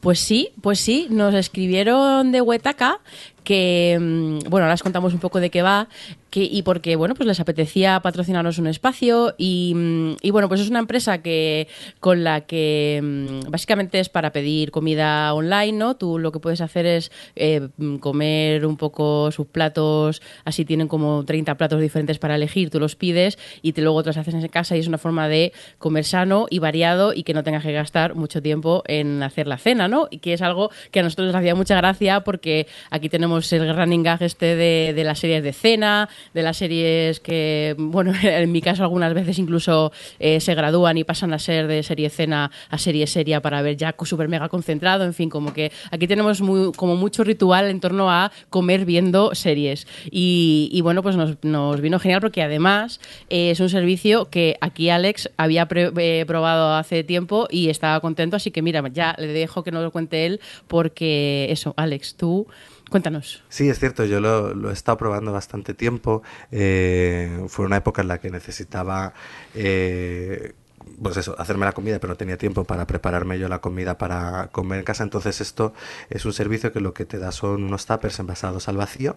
Pues sí, pues sí, nos escribieron de Huetaca que, mm, bueno, ahora les contamos un poco de qué va que, y porque, bueno, pues les apetecía patrocinarnos un espacio y, mm, y, bueno, pues es una empresa que con la que mm, básicamente es para pedir comida online, ¿no? Tú lo que puedes hacer es eh, comer un poco sus platos, así tienen como 30 platos diferentes para elegir, tú los pides y te, luego te los haces en casa y es una forma de comer sano y variado y que no tengas que gastar mucho tiempo en hacer la cena, ¿no? Y que es algo que a nosotros nos hacía mucha gracia porque aquí tenemos el running gag este de, de las series de cena, de las series que, bueno, en mi caso algunas veces incluso eh, se gradúan y pasan a ser de serie cena a serie seria para ver ya súper mega concentrado, en fin, como que aquí tenemos muy, como mucho ritual en torno a comer viendo series. Y, bueno, pues nos, vino genial porque además eh, es un servicio que aquí Alex había eh, probado hace tiempo y estaba contento, así que mira, ya le dejo que nos lo cuente él porque eso, Alex, tú cuéntanos. Sí, es cierto, yo lo, lo he estado probando bastante tiempo. eh, fue una época en la que necesitaba, eh, pues eso, hacerme la comida, pero no tenía tiempo para prepararme yo la comida para comer en casa. Entonces esto es un servicio que lo que te da son unos tuppers envasados al vacío,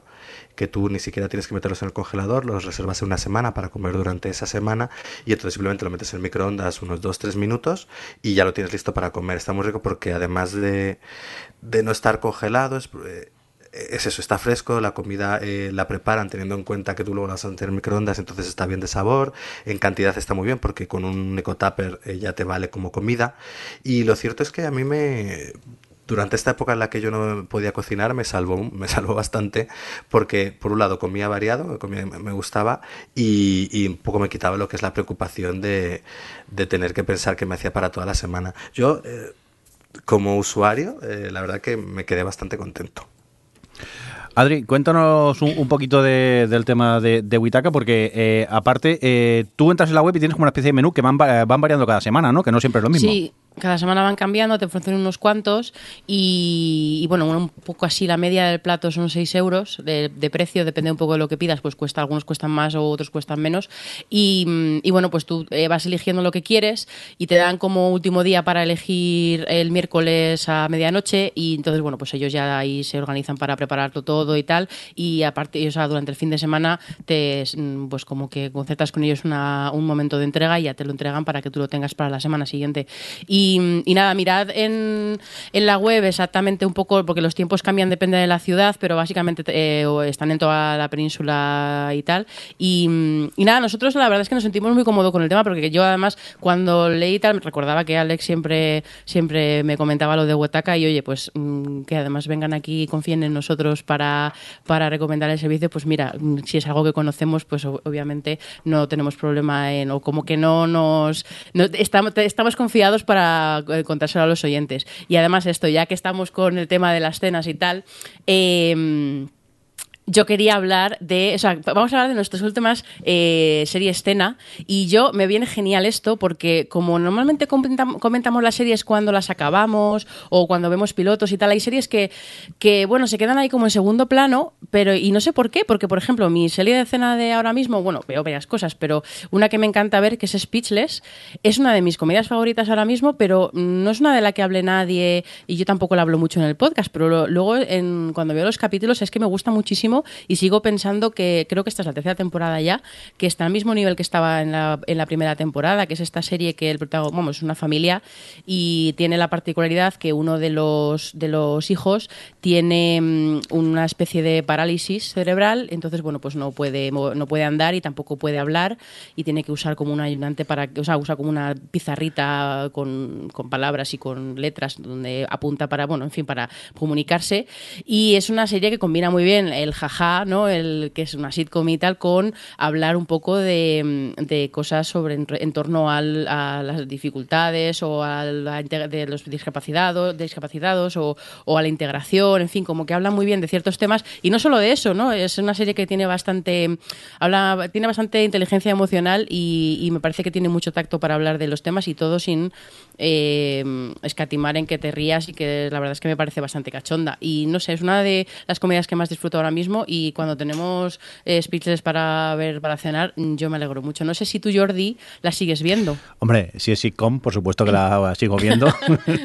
que tú ni siquiera tienes que meterlos en el congelador, los reservas en una semana para comer durante esa semana y entonces simplemente lo metes en el microondas unos 2-3 minutos y ya lo tienes listo para comer. Está muy rico porque además de, de no estar congelado, es... eh, es eso, está fresco, la comida eh, la preparan teniendo en cuenta que tú luego vas a en microondas, entonces está bien de sabor, en cantidad está muy bien porque con un ecotapper eh, ya te vale como comida. Y lo cierto es que a mí me... Durante esta época en la que yo no podía cocinar me salvó, me salvó bastante porque por un lado comía variado, me gustaba y, un poco me quitaba lo que es la preocupación de, de tener que pensar que me hacía para toda la semana. Yo, eh, como usuario, la verdad que me quedé bastante contento. Adri, cuéntanos un, un poquito de- del tema de, de porque eh, aparte, eh, tú entras en la web y tienes como una especie de menú que van, va- van variando cada semana, ¿no? Que no siempre es lo mismo. Sí, cada semana van cambiando, te ofrecen unos cuantos y, bueno, un poco así la media del plato son 6 euros de, precio, depende un poco de lo que pidas, pues cuesta, algunos cuestan más o otros cuestan menos y, mm, bueno, pues tú eh, vas eligiendo lo que quieres y te dan como último día para elegir el miércoles a medianoche y entonces bueno, pues ellos ya ahí se organizan para prepararlo todo y tal y aparte, o sea, durante el fin de semana te, mm, pues como que concertas con ellos una- un momento de entrega y ya te lo entregan para que tú lo tengas para la semana siguiente. Y, y nada, mirad en, en la web exactamente un poco, porque los tiempos cambian, depende de la ciudad, pero básicamente eh, están en toda la península y tal. Y, nada, nosotros la verdad es que nos sentimos muy cómodos con el tema, porque yo además cuando leí tal, recordaba que Alex siempre, siempre me comentaba lo de Huetaca y oye, pues mm, que además vengan aquí y confíen en nosotros para, para recomendar el servicio, pues mira, mm, si es algo que conocemos, pues obviamente no tenemos problema en, o como que no nos, no- estamos, estamos confiados para eh, contárselo a los oyentes. Y además esto, ya que estamos con el tema de las cenas y tal, eh, yo quería hablar de, o sea, vamos a hablar de nuestras últimas eh, series escena y yo me viene genial esto porque como normalmente comentam- comentamos las series cuando las acabamos o cuando vemos pilotos y tal, hay series que, que bueno, se quedan ahí como en segundo plano, pero y no sé por qué, porque por ejemplo, mi serie de escena de ahora mismo, bueno, veo varias cosas, pero una que me encanta ver que es Speechless, es una de mis comedias favoritas ahora mismo, pero no es una de la que hable nadie y yo tampoco la hablo mucho en el podcast, pero lo- luego en, cuando veo los capítulos es que me gusta muchísimo y sigo pensando que creo que esta es la tercera temporada ya, que está al mismo nivel que estaba en la, en la primera temporada, que es esta serie que el protagonista, es una familia y tiene la particularidad que uno de los, de los hijos tiene mm, una especie de parálisis cerebral, entonces, bueno, pues no puede, no puede andar y tampoco puede hablar y tiene que usar como un ayudante para, o usa como una pizarrita con, con palabras y con letras donde apunta para, bueno, en fin, para comunicarse. Y es una serie que combina muy bien el ¿no? El que es una sitcom y tal, con hablar un poco de, de cosas sobre en, en torno al- a las dificultades o a la de los discapacitados, discapacitados o, o a la integración, en fin, como que habla muy bien de ciertos temas y no solo de eso, ¿no? Es una serie que tiene bastante habla tiene bastante inteligencia emocional y, y me parece que tiene mucho tacto para hablar de los temas y todo sin eh, escatimar en que te rías y que la verdad es que me parece bastante cachonda y no sé, es una de las comedias que más disfruto ahora mismo y cuando tenemos eh, speechless para ver para cenar yo me alegro mucho. No sé si tú Jordi la sigues viendo. Hombre, si es sitcom, por supuesto que la sigo viendo.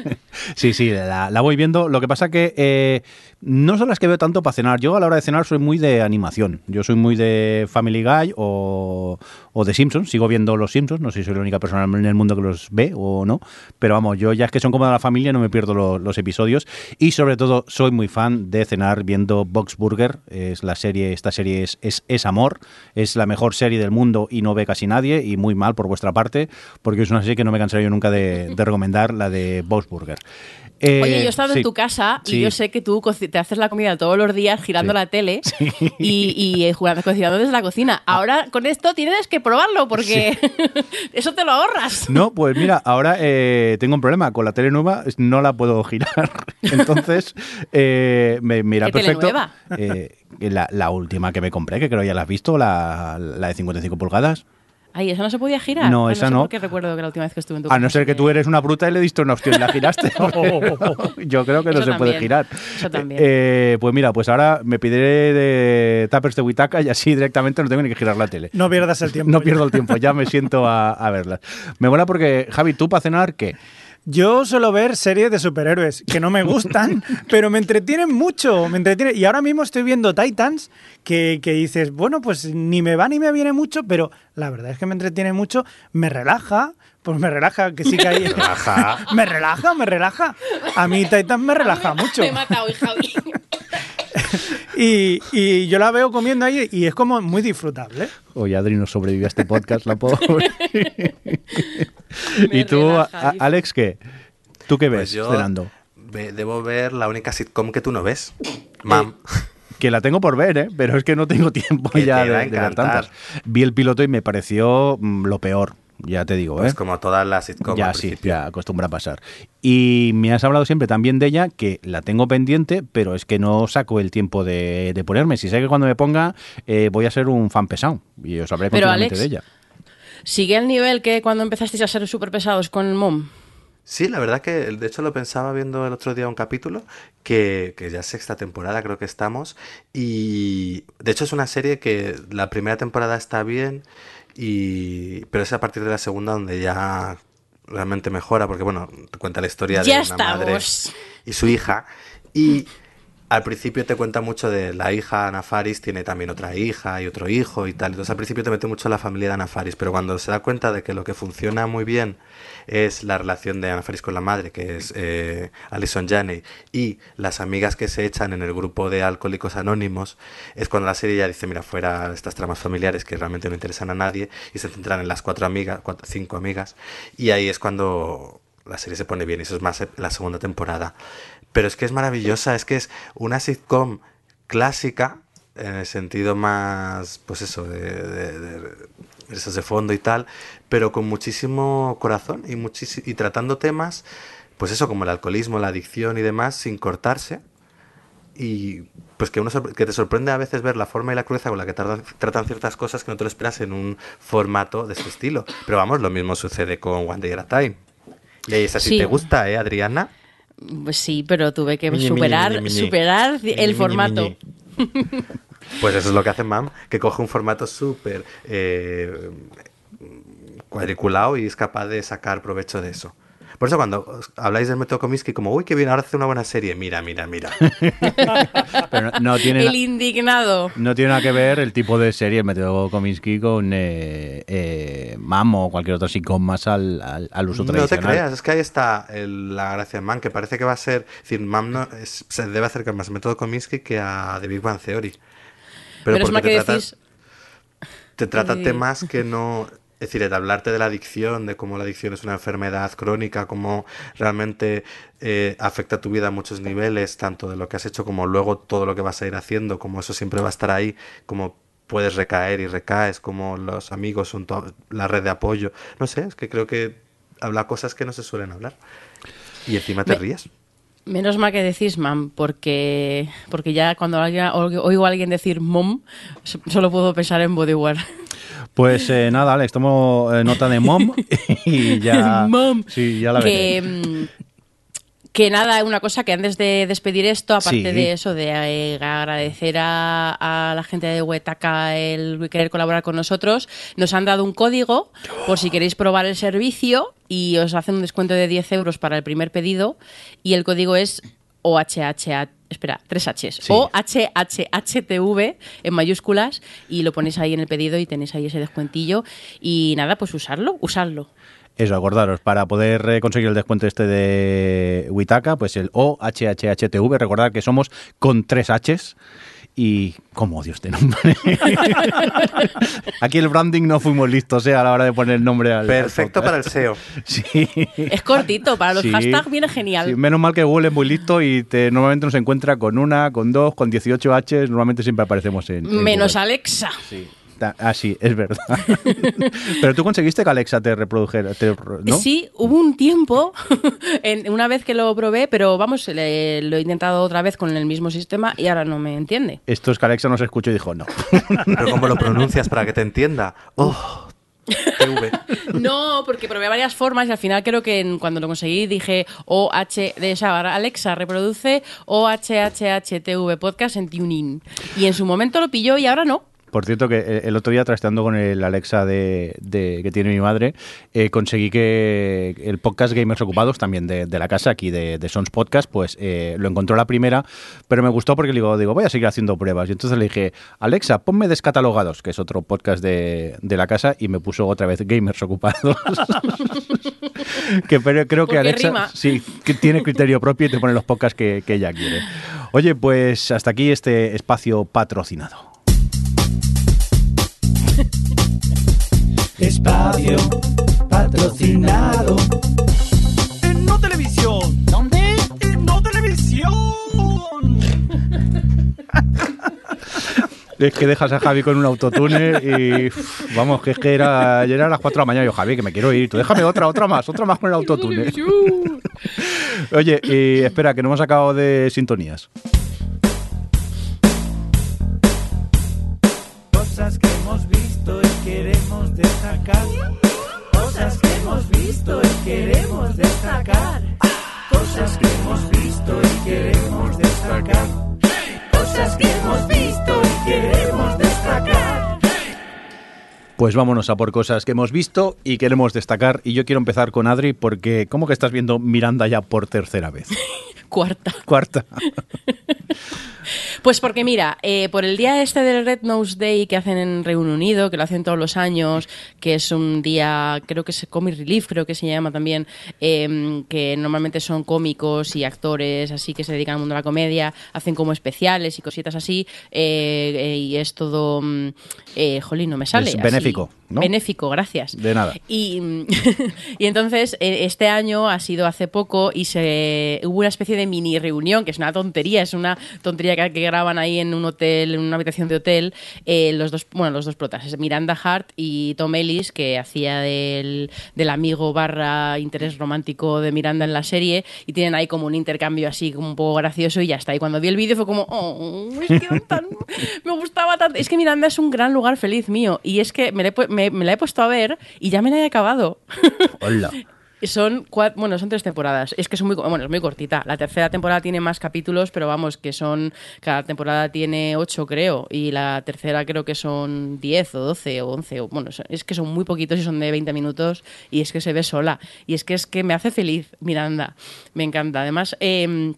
sí, sí, la, la voy viendo. Lo que pasa que eh, no son las que veo tanto para cenar. Yo a la hora de cenar soy muy de animación. Yo soy muy de Family Guy o, de Simpsons. Sigo viendo los Simpsons. No sé si soy la única persona en el mundo que los ve o no. Pero vamos, yo ya es que son como de la familia, no me pierdo lo- los episodios. Y sobre todo soy muy fan de cenar viendo Box Burger. Es la serie, esta serie es, es, amor. Es la mejor serie del mundo y no ve casi nadie. Y muy mal por vuestra parte, porque es una serie que no me cansaré yo nunca de, de recomendar, la de Box Burger. Eh, Oye, yo he estado sí. en tu casa y Sí. yo sé que tú te haces la comida todos los días girando Sí. la tele y, y eh, jugando, cocinando desde la cocina. Ahora con esto tienes que probarlo porque eso te lo ahorras. No, pues mira, ahora eh, tengo un problema. Con la tele nueva no la puedo girar. Entonces, eh, me mira ¿Qué tele perfecto. nueva? la, la última que me compré, que creo ya la has visto, la, la de 55 pulgadas. Ay, ¿esa no se podía girar? No, esa sé no. Porque recuerdo que la última vez que estuve en tu A no ser que tú eres una bruta y le diste una opción y la giraste. Yo creo que no se puede girar. eso también. Eh, pues mira, pues ahora me pediré de tuppers de Witaka y así directamente no tengo ni que girar la tele. No pierdas el tiempo. No pierdo el tiempo, ya me siento a, a verlas. Me mola porque, Javi, tú para cenar, ¿qué? Yo suelo ver series de superhéroes que no me gustan, pero me entretienen mucho. Me entretienen. Y ahora mismo estoy viendo Titans, que, que dices, bueno, pues ni me va ni me viene mucho, pero la verdad es que me entretiene mucho, me relaja. Pues me relaja, que sí que hay. Relaja. me relaja, me relaja. A mí Titans me relaja mucho. Me mata hoy, Javi. Y, y yo la veo comiendo ahí y es como muy disfrutable. Oye, Adri no sobrevivió a este podcast, la pobre. ¿Y tú, relaja. Alex, qué? ¿Tú qué ves Pues yo cenando? ve- debo ver la única sitcom que tú no ves. Mam. Que la tengo por ver, ¿eh? Pero es que no tengo tiempo Que ya te de, de ver encantar. tantas. Vi el piloto y me pareció mm, lo peor, ya te digo, ¿eh? Pues como todas las sitcoms ya al sí, ya acostumbra a pasar. Y me has hablado siempre también de ella, que la tengo pendiente, pero es que no saco el tiempo de, de ponerme. Si sé que cuando me ponga eh, voy a ser un fan pesado y os hablaré Pero, continuamente Alex, de ella. ¿Sigue el nivel que cuando empezasteis a ser súper pesados con el mom? Sí, la verdad que de hecho lo pensaba viendo el otro día un capítulo, que, que ya es sexta temporada creo que estamos, y de hecho es una serie que la primera temporada está bien, y pero es a partir de la segunda donde ya realmente mejora, porque bueno, te cuenta la historia de una madre y su hija, y al principio te cuenta mucho de la hija Ana Faris, tiene también otra hija y otro hijo y tal. Entonces al principio te mete mucho la familia de Ana Faris, pero cuando se da cuenta de que lo que funciona muy bien es la relación de Ana Faris con la madre, que es eh, Alison Janney, y las amigas que se echan en el grupo de alcohólicos anónimos, es cuando la serie ya dice, mira, fuera estas tramas familiares que realmente no interesan a nadie, y se centran en las cuatro amigas, cuatro, cinco amigas, y ahí es cuando la serie se pone bien, y eso es más la segunda temporada. Pero es que es maravillosa, es que es una sitcom clásica, en el sentido más, pues eso, de, de, de risas de fondo y tal, pero con muchísimo corazón y, y tratando temas, pues eso, como el alcoholismo, la adicción y demás, sin cortarse. Y pues que, uno que te sorprende a veces ver la forma y la crudeza con la que tardan- tratan ciertas cosas que no te lo esperas en un formato de ese estilo. Pero vamos, lo mismo sucede con One Day at a Time. Y ahí es así, Sí. ¿te gusta, eh, Adriana? Pues sí, pero tuve que Miñi, superar, miñi, miñi, miñi. superar el formato. Pues eso es lo que hace MAM, que coge un formato súper eh, cuadriculado y es capaz de sacar provecho de eso. Por eso cuando habláis del método Comiskey como, uy, qué bien, ahora hace una buena serie. Mira, mira, mira. Pero no, no tiene, El na- indignado. no tiene nada que ver el tipo de serie, el método Kominsky, con eh, eh, MAM o cualquier otro sitcom más al, al, al uso No te tradicional. creas, es que ahí está el- la gracia de MAM, que parece que va a ser, es decir, MAM no, es- se debe acercar más al método Comiskey que a The Big Bang Theory. Pero, es más que decís... te trata Sí. temas que no... Es decir, el hablarte de la adicción, de cómo la adicción es una enfermedad crónica, cómo realmente eh, afecta tu vida a muchos niveles, tanto de lo que has hecho como luego todo lo que vas a ir haciendo, como eso siempre va a estar ahí, como puedes recaer y recaes, como los amigos son la red de apoyo. No sé, es que creo que habla cosas que no se suelen hablar. Y encima te Me- ríes. Menos mal que decís mam, porque, porque ya cuando oigo a alguien decir mom, so- solo puedo pensar en bodywear. Pues eh, nada, Alex, tomo eh, nota de mom y ya. Mom. Sí, ya la que, veré. mm, que nada, una cosa que antes de despedir esto, aparte Sí. de eso, de eh, agradecer a, a la gente de Huetaca el querer colaborar con nosotros, nos han dado un código por si queréis probar el servicio y os hacen un descuento de 10 euros para el primer pedido y el código es OHHH. Espera, tres Hs. Sí. OHHHTV en mayúsculas y lo ponéis ahí en el pedido y tenéis ahí ese descuentillo. Y nada, pues usarlo, usarlo. Eso, acordaros, para poder eh, conseguir el descuento este de Witaka, pues el OHHHTV, recordad que somos con tres Hs y... ¿Cómo odio este nombre? Aquí el branding no fuimos listos eh, a la hora de poner el nombre al... al Perfecto para el SEO. Sí. Es cortito, para los Sí. hashtags viene genial. Sí, menos mal que Google es muy listo y te, normalmente nos encuentra con una, con dos, con 18 Hs, normalmente siempre aparecemos en... en Menos Google. Alexa. Sí. Ah, sí, es verdad. Pero tú conseguiste que Alexa te reprodujera, te- ¿no? Sí, hubo un tiempo, en, una vez que lo probé, pero vamos, le- lo he intentado otra vez con el mismo sistema y ahora no me entiende. Esto es que Alexa nos escuchó y dijo no. Pero ¿cómo lo pronuncias para que te entienda? Oh, TV. No, porque probé varias formas y al final creo que en- cuando lo conseguí dije OH, de esa Alexa reproduce OHHHTV podcast en TuneIn. Y en su momento lo pilló y ahora no. Por cierto, que eh, el otro día, trasteando con el Alexa de, de- que tiene mi madre, eh, conseguí que el podcast Gamers Ocupados, también de, de la casa, aquí de, de Sons Podcast, pues eh, lo encontró la primera, pero me gustó porque le digo, digo, voy a seguir haciendo pruebas. Y entonces le dije, Alexa, ponme Descatalogados, que es otro podcast de, de la casa, y me puso otra vez Gamers Ocupados. que pero creo que Alexa rima. sí, que tiene criterio propio y te pone los podcasts que, que ella quiere. Oye, pues hasta aquí este espacio patrocinado. Espacio patrocinado. En No Televisión. ¿Dónde? En No Televisión. Es que dejas a Javi con un autotune y uf, vamos, que es que era, ayer era las 4 de la mañana y yo, Javi, que me quiero ir, tú déjame otra, otra más, otra más con el autotune. Oye, y espera, que no hemos acabado de sintonías. Destacar. Cosas que hemos visto y queremos destacar. Cosas que hemos visto y queremos destacar. Cosas que hemos visto y queremos destacar. Pues vámonos a por cosas que hemos visto y queremos destacar. Y yo quiero empezar con Adri porque, ¿cómo que estás viendo Miranda ya por tercera vez? Cuarta. Cuarta. Pues porque mira, eh, por el día este del Red Nose Day que hacen en Reino Unido, que lo hacen todos los años, que es un día, creo que es Comic Relief, creo que se llama también, eh, que normalmente son cómicos y actores así que se dedican al mundo de la comedia, hacen como especiales y cositas así, eh, eh, y es todo, mm, eh, jolín, no me sale. Es así. Benéfico. ¿no? Benéfico, gracias. De nada. Y, y entonces, eh, este año ha sido hace poco y se hubo una especie de mini reunión, que es una tontería, es una tontería que, que graban ahí en un hotel, en una habitación de hotel, eh, los dos, bueno, los dos protas, Miranda Hart y Tom Ellis, que hacía del, del amigo barra interés romántico de Miranda en la serie, y tienen ahí como un intercambio así como un poco gracioso y ya está. Y cuando vi el vídeo fue como, oh, es que eran tan- me gustaba tanto. Es que Miranda es un gran lugar feliz mío, y es que me la he, me- me la he puesto a ver y ya me la he acabado. Hola. Son cuatro, bueno, son tres temporadas. Es que son muy, bueno, es muy cortita. La tercera temporada tiene más capítulos, pero vamos, que son, cada temporada tiene ocho, creo, y la tercera creo que son diez o doce o once. O, bueno, es que son muy poquitos y son de 20 minutos y es que se ve sola. Y es que es que me hace feliz Miranda. Me encanta. Además, em,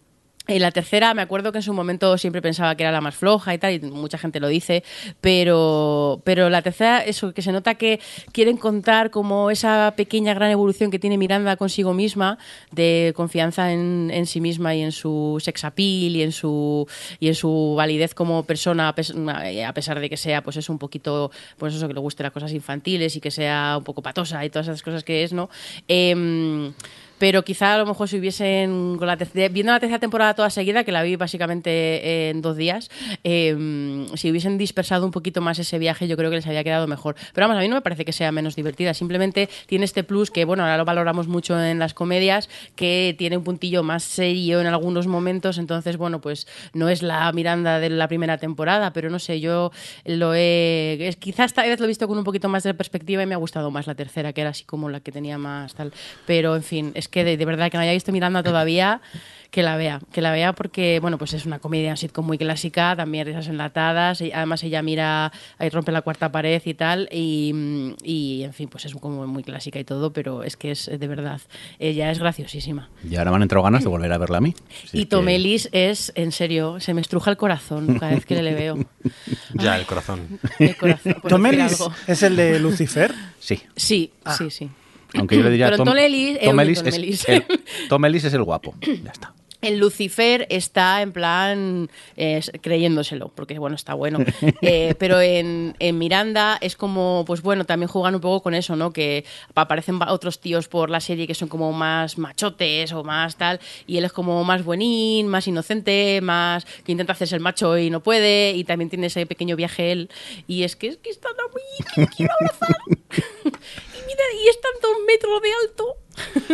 en la tercera, me acuerdo que en su momento siempre pensaba que era la más floja y tal, y mucha gente lo dice, pero, pero la tercera, eso, que se nota que quieren contar como esa pequeña gran evolución que tiene Miranda consigo misma, de confianza en, en sí misma y en su sex appeal y en su, y en su validez como persona, a a pesar de que sea, pues es un poquito, pues eso, que le guste las cosas infantiles y que sea un poco patosa y todas esas cosas que es, ¿no? Em, pero quizá a lo mejor si hubiesen con la viendo la tercera temporada toda seguida que la vi básicamente en dos días eh, si hubiesen dispersado un poquito más ese viaje yo creo que les había quedado mejor. Pero vamos a mí no me parece que sea menos divertida. Simplemente tiene este plus que bueno ahora lo valoramos mucho en las comedias que tiene un puntillo más serio en algunos momentos. Entonces bueno pues no es la Miranda de la primera temporada pero no sé yo lo he es, quizás esta vez lo he visto con un poquito más de perspectiva y me ha gustado más la tercera que era así como la que tenía más tal. Pero en fin es que de, de verdad que no haya visto Miranda todavía que la vea que la vea porque bueno pues es una comedia un sitcom muy clásica también risas enlatadas y además ella mira ahí rompe la cuarta pared y tal y, y, en fin pues es como muy clásica y todo pero es que es de verdad ella es graciosísima Y ahora me han entrado ganas de volver a verla a mí. Si y es que- Tom Ellis es en serio se me estruja el corazón cada vez que le veo Ya, el corazón. el corazón por Tom decir Ellis algo. es el de Lucifer. Sí. sí sí sí Aunque yo le diría Tom, Tom Ellis- Tom Ellis Tom es el, Tom Ellis es el guapo. Ya está. El Lucifer está en plan eh, creyéndoselo, porque bueno, está bueno. Eh, pero en, en Miranda es como, pues bueno, también juegan un poco con eso, ¿no? Que aparecen otros tíos por la serie que son como más machotes o más tal, y él es como más buenín, más inocente, más que intenta hacerse el macho y no puede, y también tiene ese pequeño viaje él. Y es que es que está tan muy que quiero abrazar. y es tanto un metro de alto.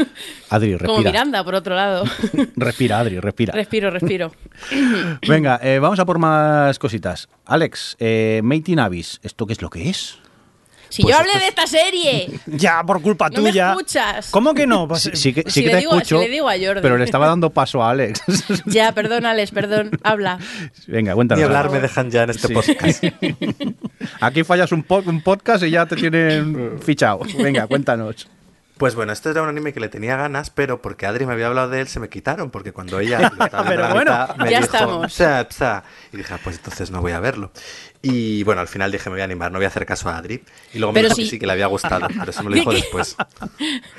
Adri, Como respira. Miranda, por otro lado. Respira, Adri, respira. respiro, respiro. Venga, eh, vamos a por más cositas. Alex, eh, Made in Abyss, ¿esto qué es lo que es? Si Pues yo hablé esto de esta serie. Ya, por culpa No me tuya. escuchas. ¿Cómo que no? Pues, Sí, sí que, sí si que le te digo- escucho, si le digo a Jordi. pero le estaba dando paso a Alex. Ya, perdón, Alex, perdón. Habla. Venga, cuéntanos. Ni hablar me dejan ya en este Sí. podcast. Aquí fallas un, po- un podcast y ya te tienen fichado. Venga, cuéntanos. Pues bueno, este era un anime que le tenía ganas, pero porque Adri me había hablado de él, se me quitaron, porque cuando ella lo estaba Pero bueno, mitad, me ya dijo, estamos. "Psa, psa", y dije, "Ah, pues entonces no voy a verlo. Y bueno, al final dije, me voy a animar, no voy a hacer caso a Adri. Y luego me Pero dijo sí. que sí, que le había gustado, pero eso me lo dijo después.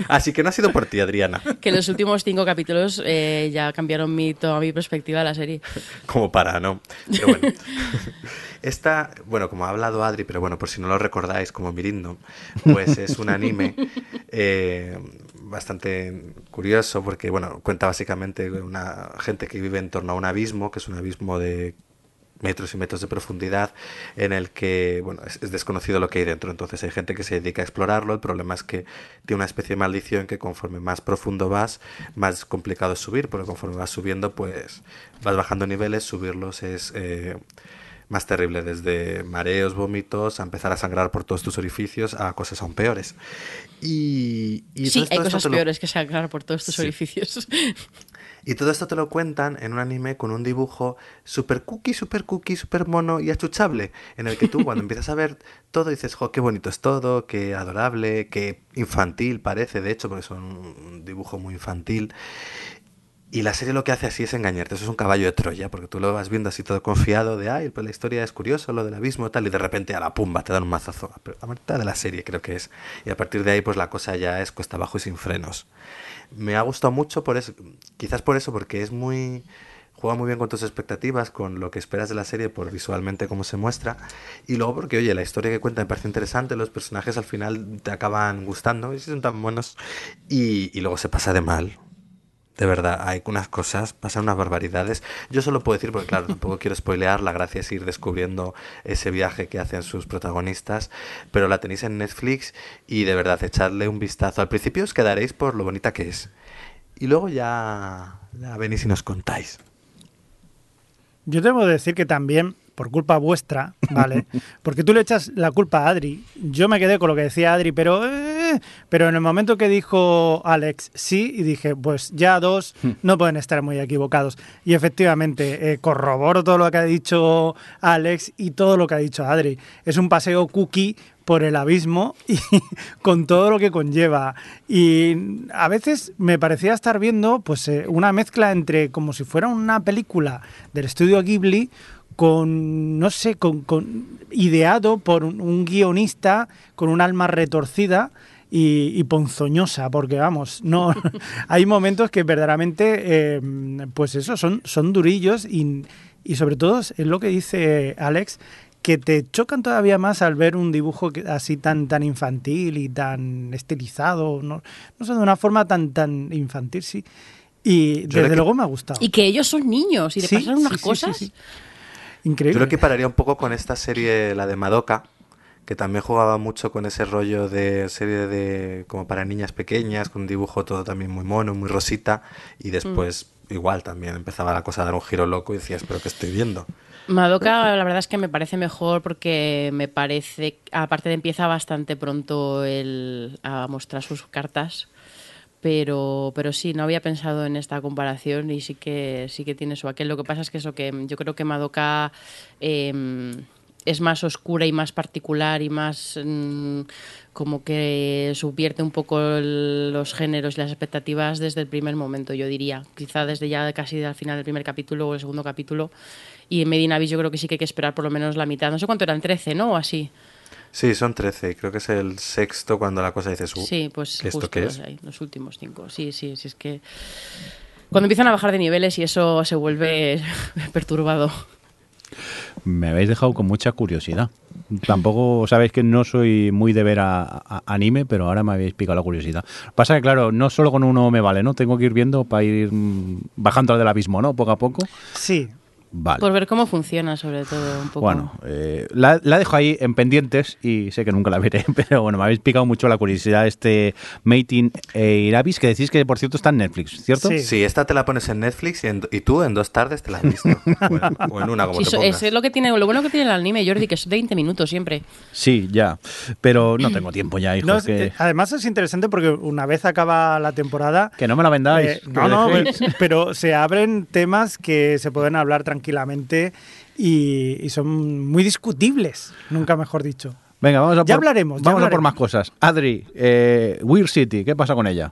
Así que no ha sido por ti, Adriana, Que los últimos cinco capítulos eh, ya cambiaron mi, toda mi perspectiva de la serie. como para, ¿no? Pero bueno. Esta, bueno, como ha hablado Adri, pero bueno, por si no lo recordáis, como Mirindo, pues es un anime eh, bastante curioso porque, bueno, cuenta básicamente una gente que vive en torno a un abismo, que es un abismo de metros y metros de profundidad en el que bueno es, es desconocido lo que hay dentro. Entonces hay gente que se dedica a explorarlo. El problema es que tiene una especie de maldición que conforme más profundo vas más complicado es subir porque conforme vas subiendo pues vas bajando niveles subirlos es eh, más terrible, desde mareos, vómitos, a empezar a sangrar por todos tus orificios, a cosas aún peores. Y, y Sí, hay cosas lo- peores que sacar por todos tus Sí. orificios. y todo esto te lo cuentan en un anime con un dibujo super cookie, super cookie, super mono y achuchable, en el que tú cuando empiezas a ver todo dices, jo, qué bonito es todo, qué adorable, qué infantil parece, de hecho, porque son un dibujo muy infantil. Y la serie lo que hace así es engañarte, eso es un caballo de Troya, porque tú lo vas viendo así todo confiado de, ay, pues la historia es curiosa, lo del abismo tal, y de repente a la pumba te dan un mazazo, a mitad de la serie creo que es. Y a partir de ahí pues la cosa ya es cuesta abajo y sin frenos. Me ha gustado mucho por eso, quizás por eso, porque es muy juega muy bien con tus expectativas, con lo que esperas de la serie por visualmente cómo se muestra. Y luego porque, oye, la historia que cuenta me parece interesante, los personajes al final te acaban gustando y son tan buenos. Y, y luego se pasa de mal. De verdad, hay unas cosas, pasan unas barbaridades. Yo solo puedo decir, porque claro, tampoco quiero spoilear, la gracia es ir descubriendo ese viaje que hacen sus protagonistas, pero la tenéis en Netflix y de verdad, echadle un vistazo. Al principio os quedaréis por lo bonita que es. Y luego ya, ya venís y nos contáis. Yo debo decir que también, por culpa vuestra, ¿vale? Porque tú le echas la culpa a Adri. Yo me quedé con lo que decía Adri, pero... eh, pero en el momento que dijo Alex sí, y dije, pues ya dos no pueden estar muy equivocados. Y efectivamente, eh, corroboro todo lo que ha dicho Alex y todo lo que ha dicho Adri. Es un paseo cookie por el abismo y con todo lo que conlleva. Y a veces me parecía estar viendo pues eh, una mezcla entre como si fuera una película del estudio Ghibli con, no sé, con, con- ideado por un, un guionista con un alma retorcida y, y ponzoñosa, porque vamos, no hay momentos que verdaderamente, eh, pues eso, son, son durillos y, y sobre todo es lo que dice Alex, que te chocan todavía más al ver un dibujo que- así tan, tan infantil y tan estilizado, no, no sé, de una forma tan, tan infantil, sí. Y creo desde que- luego me ha gustado. Y que ellos son niños y le Sí, pasan unas sí, sí, sí, cosas. sí. Increíble. Yo lo equipararía un poco con esta serie, la de Madoka, que también jugaba mucho con ese rollo de serie de como para niñas pequeñas, con un dibujo todo también muy mono, muy rosita, y después igual también empezaba la cosa a dar un giro loco y decías, pero ¿qué estoy viendo? Madoka, la verdad es que me parece mejor porque me parece, aparte de empieza bastante pronto el, a mostrar sus cartas, pero, pero sí, no había pensado en esta comparación y sí que sí que tiene su aquel. Lo que pasa es que eso que yo creo que Madoka eh, es más oscura y más particular y más mm, como que subvierte un poco el- los géneros y las expectativas desde el primer momento, yo diría. Quizá desde ya casi al final del primer capítulo o el segundo capítulo. Y en Medina Beach yo creo que sí que hay que esperar por lo menos la mitad. No sé cuánto eran, 13, ¿no? O así. Sí, son 13, y creo que es el sexto cuando la cosa dices, uh, Sí, pues ¿qué esto justo qué es? ahí, los últimos cinco. Sí, sí, sí, es que cuando empiezan a bajar de niveles y eso se vuelve perturbado. Me habéis dejado con mucha curiosidad. Tampoco sabéis que no soy muy de ver a, anime, pero ahora me habéis picado la curiosidad. Pasa que, claro, no solo con uno me vale, ¿no? Tengo que ir viendo para ir mm, bajando al del abismo, ¿no? Poco a poco. Sí, Vale. Por ver cómo funciona, sobre todo, un poco. Bueno, eh, la, la dejo ahí en pendientes y sé que nunca la veré, pero bueno, me habéis picado mucho la curiosidad este Made in Irabis, que decís que por cierto está en Netflix, ¿cierto? Sí. Sí, esta te la pones en Netflix y, en- y tú en dos tardes te la has visto. o, en, o en una, como Sí, te eso- pongas. es lo que tiene, lo bueno que tiene el anime, Jordi, que es 20 minutos siempre. Sí, ya. Pero no tengo tiempo ya, hijo. No, es que, eh, además es interesante porque una vez acaba la temporada... que no me la vendáis. eh, no, no, dejéis. pero se abren temas que se pueden hablar tranquilamente y, y son muy discutibles, nunca mejor dicho. Venga, vamos a Ya por, hablaremos, ya Vamos a por hablaremos. más cosas. Adri, eh, Weird City, ¿qué pasa con ella?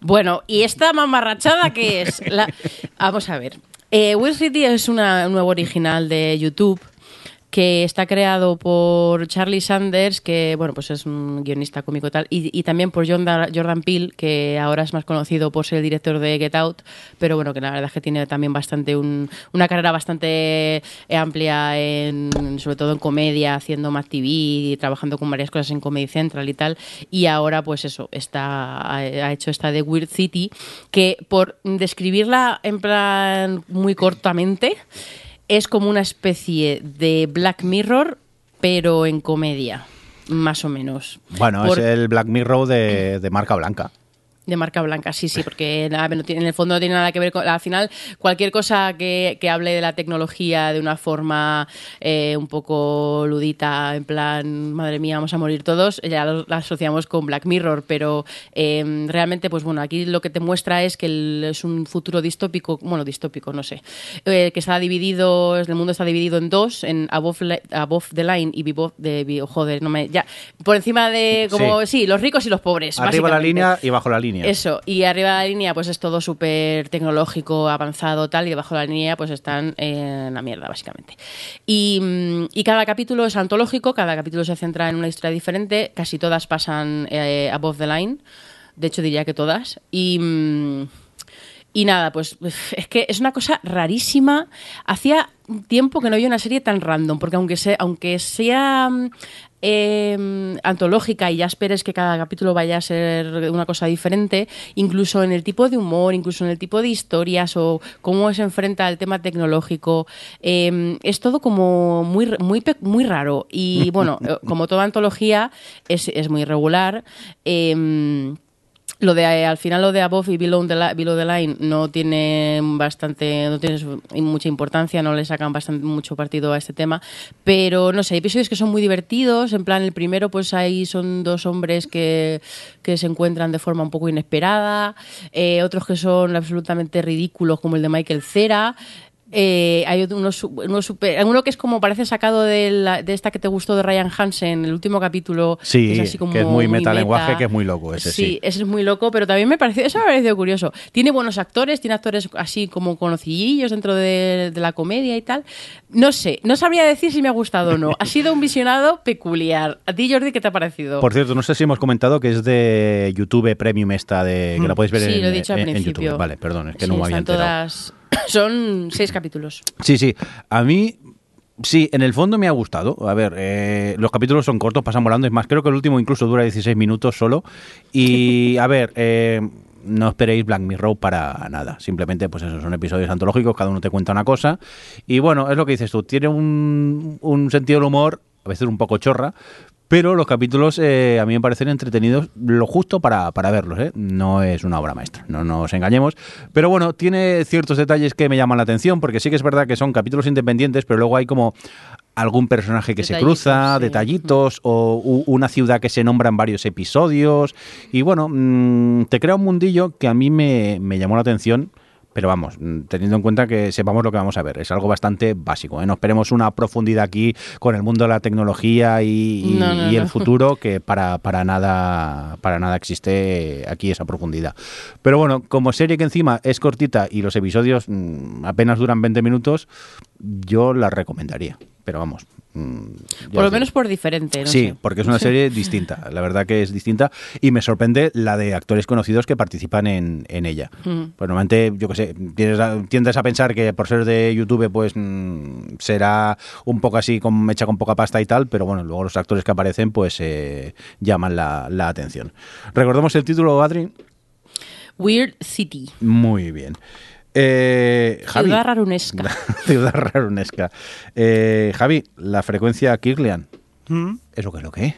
Bueno, ¿y esta mamarrachada qué es? La- Vamos a ver. Eh, Will City es una- un nuevo original de YouTube que está creado por Charlie Sanders, que bueno, pues es un guionista cómico tal, y, y también por Jordan, Jordan Peele, que ahora es más conocido por ser el director de Get Out, pero bueno, que la verdad es que tiene también bastante un- una carrera bastante amplia, en, sobre todo en comedia, haciendo Mad TV, trabajando con varias cosas en Comedy Central y tal, y ahora pues eso, está, ha hecho esta de Weird City, que por describirla en plan muy cortamente, es como una especie de Black Mirror, pero en comedia, más o menos. Bueno, Por- es el Black Mirror de, de marca blanca. De marca blanca, sí, sí, porque nada, no tiene- en el fondo no tiene nada que ver con. Al final, cualquier cosa que, que hable de la tecnología de una forma eh, un poco ludita, en plan, madre mía, vamos a morir todos, ya lo- la asociamos con Black Mirror, pero eh, realmente, pues bueno, aquí lo que te muestra es que el- es un futuro distópico, bueno, distópico, no sé, eh, que está dividido, el mundo está dividido en dos, en Above, above the Line y Below de. Joder, no me. Ya, por encima de. como Sí. Sí, los ricos y los pobres. Arriba la línea y bajo la línea. Eso, y arriba de la línea pues es todo súper tecnológico, avanzado, tal, y debajo de la línea pues están en la mierda, básicamente. Y, mm, y cada capítulo es antológico, cada capítulo se centra en una historia diferente, casi todas pasan eh, above the line, de hecho diría que todas, y... mm, Y nada, pues es que es una cosa rarísima. Hacía tiempo que no había una serie tan random, porque aunque sea, aunque sea mm, eh, antológica y ya esperes que cada capítulo vaya a ser una cosa diferente, incluso en el tipo de humor, incluso en el tipo de historias o cómo se enfrenta al tema tecnológico, eh, es todo como muy, muy, muy raro. Y bueno, eh, como toda antología, es, es muy irregular. Eh, lo de al final lo de above y below the, li- below the line no tiene bastante no tiene mucha importancia no le sacan bastante mucho partido a este tema. Pero no sé hay episodios que son muy divertidos en plan el primero pues ahí son dos hombres que, que se encuentran de forma un poco inesperada eh, otros que son absolutamente ridículos como el de Michael Cera eh, hay uno, su- uno, super- uno que es como parece sacado de, la- de esta que te gustó de Ryan Hansen, el último capítulo. Sí, es así como que es muy meta. metalenguaje, que es muy loco ese, sí. ese es muy loco, pero también me pareció, eso me ha parecido curioso. Tiene buenos actores, tiene actores así como conocidillos dentro de, de la comedia y tal. No sé, no sabría decir si me ha gustado o no. Ha sido un visionado peculiar. ¿A ti, Jordi, qué te ha parecido? Por cierto, no sé si hemos comentado que es de YouTube Premium esta de que la podéis ver Sí, en, lo he dicho al en- en principio. YouTube. Vale, perdón, es que Sí, no me había enterado. todas... Son seis capítulos. Sí, sí. A mí, sí, en el fondo me ha gustado. A ver, eh, los capítulos son cortos, pasan volando. Es más, creo que el último incluso dura 16 minutos solo. Y, a ver, eh, no esperéis Black Mirror para nada. Simplemente, pues eso, son episodios antológicos, cada uno te cuenta una cosa. Y bueno, es lo que dices tú. Tiene un, un sentido del humor, a veces un poco chorra. Pero los capítulos eh, a mí me parecen entretenidos lo justo para, para verlos. ¿eh? No es una obra maestra, no nos engañemos. Pero bueno, tiene ciertos detalles que me llaman la atención, porque sí que es verdad que son capítulos independientes, pero luego hay como algún personaje que se cruza, sí. detallitos, o una ciudad que se nombra en varios episodios. Y bueno, mm, te crea un mundillo que a mí me, me llamó la atención. Pero vamos, mm, teniendo en cuenta que sepamos lo que vamos a ver, es algo bastante básico. ¿eh? No esperemos una profundidad aquí con el mundo de la tecnología y, y- No, no, y el no. futuro, que para, para, nada, para nada existe aquí esa profundidad. Pero bueno, como serie que encima es cortita y los episodios mm, apenas duran 20 minutos, yo la recomendaría. Pero vamos. Mm, Por lo os menos por diferente. no sí, sé. porque es una serie distinta. La verdad que es distinta. Y me sorprende la de actores conocidos que participan en, en ella. Mm. Pues normalmente, yo qué sé, tienes a- tiendes a pensar que por ser de YouTube, pues mm, será un poco así, con, hecha con poca pasta y tal, pero bueno, luego los actores que aparecen, pues eh, llaman la, la atención. Recordemos el título, Adri. Weird City. Muy bien. Eh, Javi. Ciudad rarunesca. Ciudad rarunesca. Eh, Javi, la frecuencia Kirlian. Mm. ¿Eso qué es lo que es?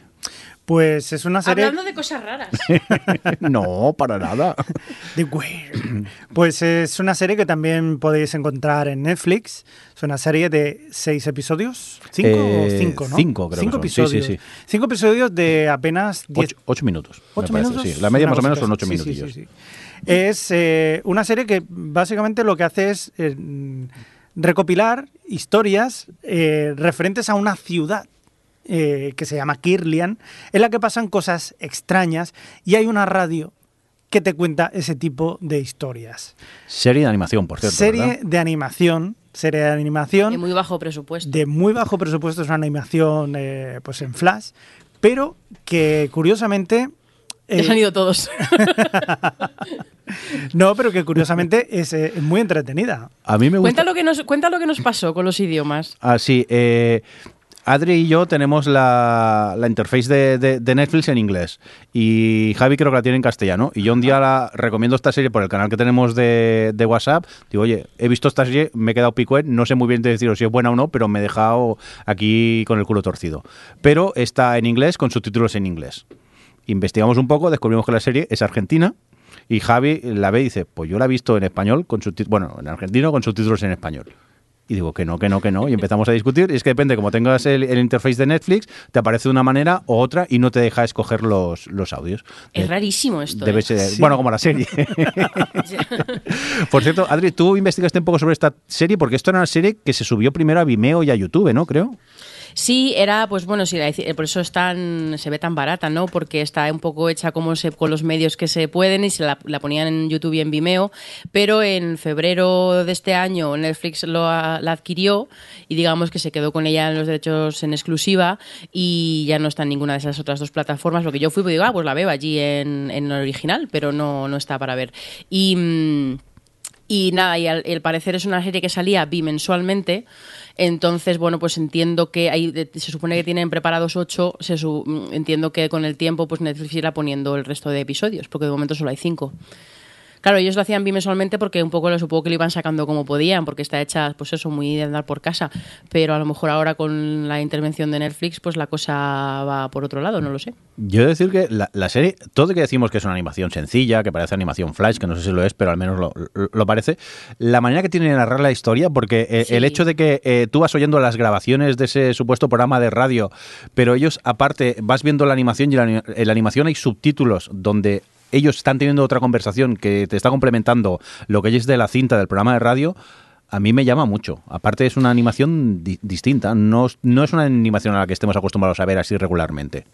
Pues es una serie Hablando de cosas raras. no, para nada. de Weird. Pues es una serie que también podéis encontrar en Netflix. Es una serie de seis episodios. ¿Cinco Eh, o cinco, no? cinco, creo Cinco que son. Sí, sí, episodios. sí. Cinco episodios de apenas diez Ocho, ocho minutos. me ¿Ocho parece, minutos? sí. La media más o menos son ocho así. Sí, sí, minutillos. Es eh, una serie que básicamente lo que hace es eh, recopilar historias eh, referentes a una ciudad eh, que se llama Kirlian, en la que pasan cosas extrañas y hay una radio que te cuenta ese tipo de historias. Serie de animación, por cierto. serie ¿verdad? de animación, serie de animación De muy bajo presupuesto. de muy bajo presupuesto, es una animación eh, pues en flash, pero que curiosamente... Ya eh, se han ido todos. no, pero que curiosamente es eh, muy entretenida. A mí me gusta. cuenta, lo que nos, cuenta lo que nos pasó con los idiomas. Ah, sí. eh, Adri y yo tenemos la, la interface de, de- de Netflix en inglés y Javi creo que la tiene en castellano y yo un día la recomiendo esta serie por el canal que tenemos de, de WhatsApp. Digo, oye, he visto esta serie, me he quedado picuet, no sé muy bien deciros si es buena o no, pero me he dejado aquí con el culo torcido. Pero está en inglés con subtítulos en inglés. Investigamos un poco, descubrimos que la serie es argentina y Javi la ve y dice, pues yo la he visto en español, con bueno, en argentino con subtítulos en español. Y digo que no, que no, que no. Y empezamos a discutir. Y es que depende, como tengas el, el interface de Netflix, te aparece de una manera u otra y no te deja escoger los, los audios. Es Eh, rarísimo esto. Debe ¿eh? ser, Sí. bueno, como la serie. Por cierto, Adri, tú investigaste un poco sobre esta serie porque esto era una serie que se subió primero a Vimeo y a YouTube, ¿no? Creo. Sí, era, pues bueno, sí, la- por eso es tan, se ve tan barata, ¿no? Porque está un poco hecha como se, con los medios que se pueden y se la, la ponían en YouTube y en Vimeo, pero en febrero de este año Netflix lo la adquirió y digamos que se quedó con ella en los derechos en exclusiva y ya no está en ninguna de esas otras dos plataformas, porque yo fui y digo, ah, pues la veo allí en, en original, pero no, no está para ver. Y... mm, Y nada, y al, al parecer es una serie que salía bimensualmente. Entonces, bueno, pues entiendo que de- se supone que tienen preparados ocho. Se su- mm, entiendo que con el tiempo, pues Netflix poniendo el resto de episodios, porque de momento solo hay cinco. Claro, ellos lo hacían bimensualmente porque un poco lo supongo que lo iban sacando como podían, porque está hecha, pues eso, muy de andar por casa. Pero a lo mejor ahora con la intervención de Netflix, pues la cosa va por otro lado, no lo sé. Yo he de decir que la, la serie, todo que decimos que es una animación sencilla, que parece animación flash, que no sé si lo es, pero al menos lo, lo- lo parece, la manera que tiene de narrar la historia, porque eh, Sí. el hecho de que eh, tú vas oyendo las grabaciones de ese supuesto programa de radio, pero ellos aparte vas viendo la animación y la, en la animación hay subtítulos donde ellos están teniendo otra conversación que te está complementando lo que es de la cinta del programa de radio. A mí me llama mucho. Aparte es una animación di- distinta. No, no es una animación a la que estemos acostumbrados a ver así regularmente.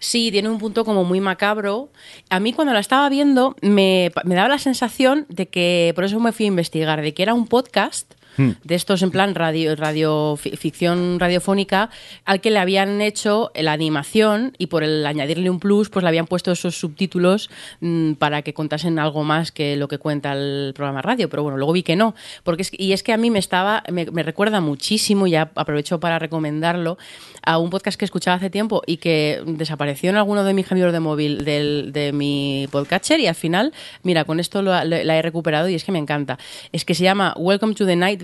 Sí, tiene un punto como muy macabro. A mí cuando la estaba viendo me, me daba la sensación de que, por eso me fui a investigar, de que era un podcast de estos en plan radio, radio fi- ficción radiofónica al que le habían hecho la animación y por el añadirle un plus pues le habían puesto esos subtítulos mm, para que contasen algo más que lo que cuenta el programa radio pero bueno luego vi que no porque es, y es que a mí me estaba me, me recuerda muchísimo ya aprovecho para recomendarlo a un podcast que escuchaba hace tiempo y que desapareció en alguno de mis cambios de móvil del, de mi podcatcher y al final, mira, con esto lo- lo- la he recuperado y es que me encanta. Es que se llama Welcome to the Night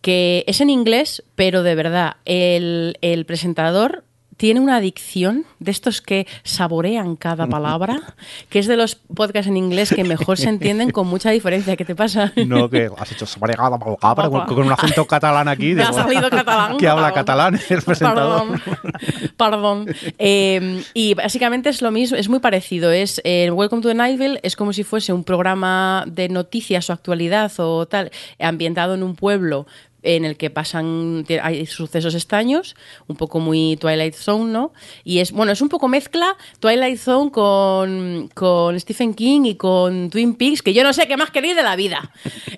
Que es en inglés, pero de verdad, el, el presentador tiene una adicción de estos que saborean cada palabra, que es de los podcasts en inglés que mejor se entienden con mucha diferencia. ¿Qué te pasa? No, que has hecho sobregada palabra con, con un acento catalán aquí. Me ha digo, salido catalán. Que habla catalán el presentador. Perdón. Perdón. Eh, y básicamente es lo mismo, es muy parecido. Es eh, Welcome to the Nightville es como si fuese un programa de noticias o actualidad o tal, ambientado en un pueblo en el que pasan hay sucesos extraños, un poco muy Twilight Zone, ¿no? Y es, bueno, es un poco mezcla Twilight Zone con, con Stephen King y con Twin Peaks, que yo no sé qué más queréis de la vida.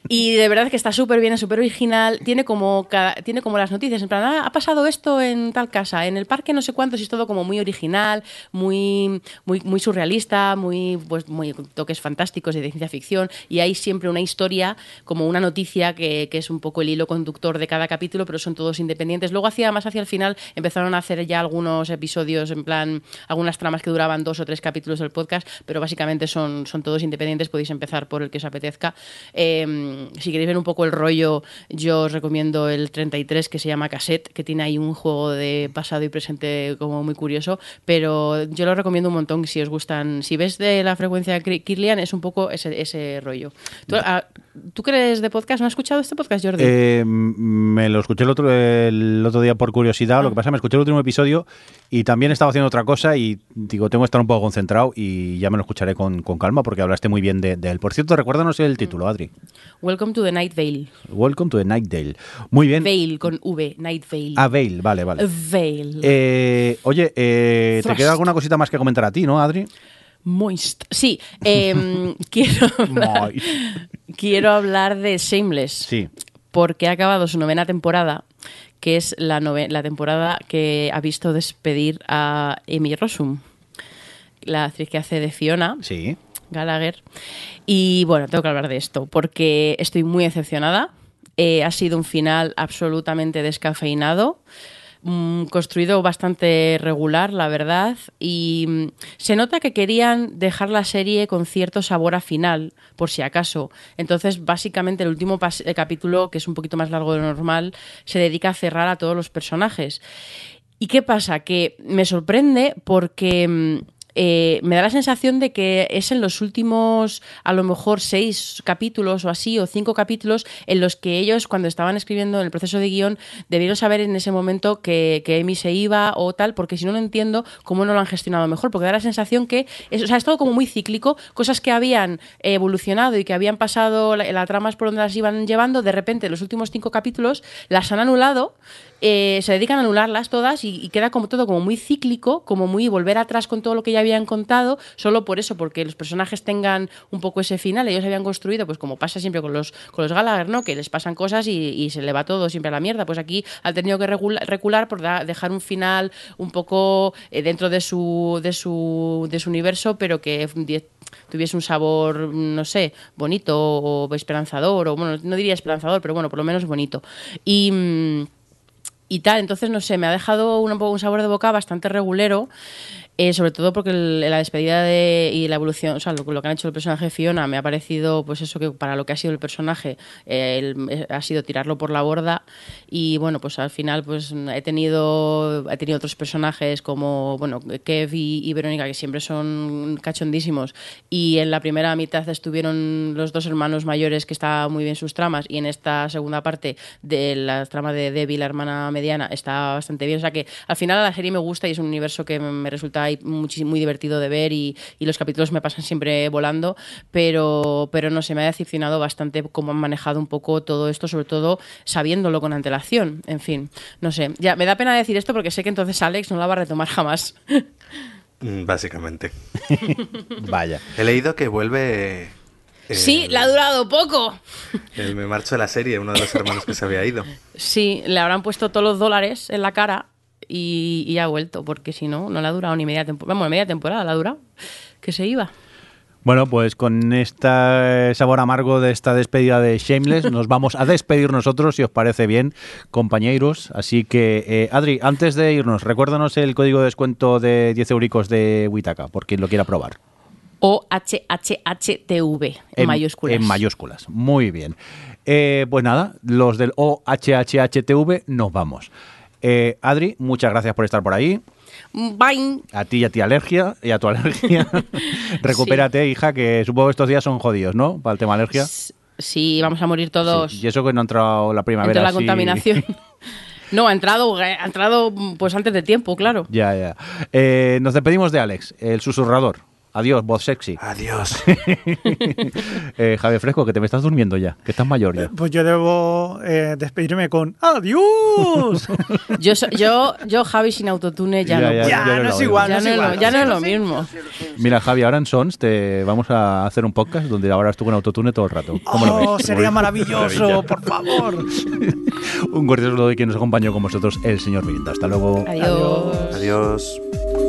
Y de verdad que está súper bien, es súper original, tiene como, tiene como las noticias, en plan, "Ah, ha pasado esto en tal casa, en el parque no sé cuántos, y es todo como muy original, muy, muy, muy surrealista, muy, pues, muy toques fantásticos de ciencia ficción, y hay siempre una historia, como una noticia que, que es un poco el hilo conductor de cada capítulo, pero son todos independientes. Luego hacia más hacia el final empezaron a hacer ya algunos episodios, en plan, algunas tramas que duraban dos o tres capítulos del podcast, pero básicamente son, son todos independientes, podéis empezar por el que os apetezca. Eh, si queréis ver un poco el rollo, yo os recomiendo el 33 que se llama Cassette, que tiene ahí un juego de pasado y presente como muy curioso, pero yo lo recomiendo un montón si os gustan. Si ves de la frecuencia Kir- Kirlian, es un poco ese, ese rollo. ¿Tú, ah, ¿Tú crees de podcast? ¿No has escuchado este podcast, Jordi? Eh, me lo escuché el otro, el otro día por curiosidad. Lo que pasa es que me escuché el último episodio y también estaba haciendo otra cosa y digo, tengo que estar un poco concentrado y ya me lo escucharé con, con calma porque hablaste muy bien de, de él. Por cierto, recuérdanos el título, Adri. Welcome to the Night Vale. Welcome to the Nightdale. Muy bien. Vale con V, Night Vale. Ah, Vale, vale, vale. Vale. Eh, oye, eh, ¿te queda alguna cosita más que comentar a ti, no, Adri? Moist. Sí, em, quiero, hablar, quiero hablar de Shameless. Sí. Porque ha acabado su novena temporada, que es la, la temporada que ha visto despedir a Amy Rossum, la actriz que hace de Fiona. Sí. Gallagher. Y bueno, tengo que hablar de esto porque estoy muy decepcionada. Eh, ha sido un final absolutamente descafeinado, mm, construido bastante regular, la verdad. Y mm, se nota que querían dejar la serie con cierto sabor a final, por si acaso. Entonces, básicamente, el último eh, capítulo, que es un poquito más largo de lo normal, se dedica a cerrar a todos los personajes. ¿Y qué pasa? Que me sorprende porque mm, eh, me da la sensación de que es en los últimos, a lo mejor, seis capítulos o así, o cinco capítulos, en los que ellos, cuando estaban escribiendo en el proceso de guion, debieron saber en ese momento que, que se iba o tal, porque si no, no entiendo cómo no lo han gestionado mejor, porque da la sensación que es, o sea, es todo como muy cíclico, cosas que habían evolucionado y que habían pasado, la, la trama es por donde las iban llevando, de repente, en los últimos cinco capítulos, las han anulado eh, se dedican a anularlas todas y, queda como todo como muy cíclico, como muy volver atrás con todo lo que ya habían contado, solo por eso, porque los personajes tengan un poco ese final, ellos habían construido, pues como pasa siempre con los, con los Gallagher, ¿no? Que les pasan cosas y, se le va todo siempre a la mierda. Pues aquí han tenido que regula- recular por dejar un final un poco eh, dentro de su, de, su, de su universo, pero que tuviese un sabor, no sé, bonito o esperanzador, o bueno, no diría esperanzador, pero bueno, por lo menos bonito. Y. y tal, entonces no sé, me ha dejado un, un sabor de boca bastante regulero. Eh, sobre todo porque el- la despedida de, y la evolución, o sea, lo, lo que han hecho el personaje Fiona me ha parecido, pues eso que para lo que ha sido el personaje, eh, el- eh, ha sido tirarlo por la borda. Y bueno, pues al final, pues he tenido, he tenido otros personajes como, bueno, Kev y, y Verónica, que siempre son cachondísimos. Y en la primera mitad estuvieron los dos hermanos mayores, que está muy bien sus tramas. Y en esta segunda parte de la trama de Debbie, la hermana mediana, está bastante bien. O sea que al final la serie me gusta y es un universo que me resulta muy divertido de ver y, y los capítulos me pasan siempre volando, pero, pero no sé, me ha decepcionado bastante cómo han manejado un poco todo esto, sobre todo sabiéndolo con antelación. En fin, no sé. Ya, me da pena decir esto porque sé que entonces Alex no la va a retomar jamás. Mm, Básicamente. Vaya. He leído que vuelve. el- Sí, le ha durado poco. el Me Marcho de la serie, uno de los hermanos que se había ido. Sí, le habrán puesto todos los dólares en la cara y, y ha vuelto, porque si no, no le ha durado ni media temporada. Vamos, media temporada le ha durado. Que se iba. Bueno, pues con este sabor amargo de esta despedida de Shameless, nos vamos a despedir nosotros, si os parece bien, compañeros. Así que, eh, Adri, antes de irnos, recuérdanos el código de descuento de 10 euricos de Witaka, por quien lo quiera probar. O H-H-H-T-V, en, mayúsculas. En mayúsculas, muy bien. Eh, pues nada, los del OHHHTV nos vamos. Eh, Adri, muchas gracias por estar por ahí. Bye. A ti y a ti alergia y a tu alergia. Recupérate, hija, que supongo que estos días son jodidos, ¿no? Para el tema alergia. Sí, vamos a morir todos Sí, Y eso que no ha entrado la primavera. la contaminación. No, ha entrado, ha entrado pues antes de tiempo, claro. Ya, ya. Eh, nos despedimos de Alex, el susurrador. Adiós, voz sexy. Adiós. Eh, Javier Fresco, que te me estás durmiendo ya, que estás mayor ya. Pues yo debo eh, despedirme con ¡Adiós! Yo, so- yo, yo Javi sin autotune ya, Ya, no ya, puedo. ya, no es igual, Ya no es igual. ya no es lo mismo. Mira, Javi, ahora en Sons te vamos a hacer un podcast donde ahora tú con autotune todo el rato. ¿Cómo lo Oh, ves? sería maravilloso, por favor. Un cordial saludo de quien nos acompañó con vosotros, el señor Mirinda. Hasta luego. Adiós. Adiós.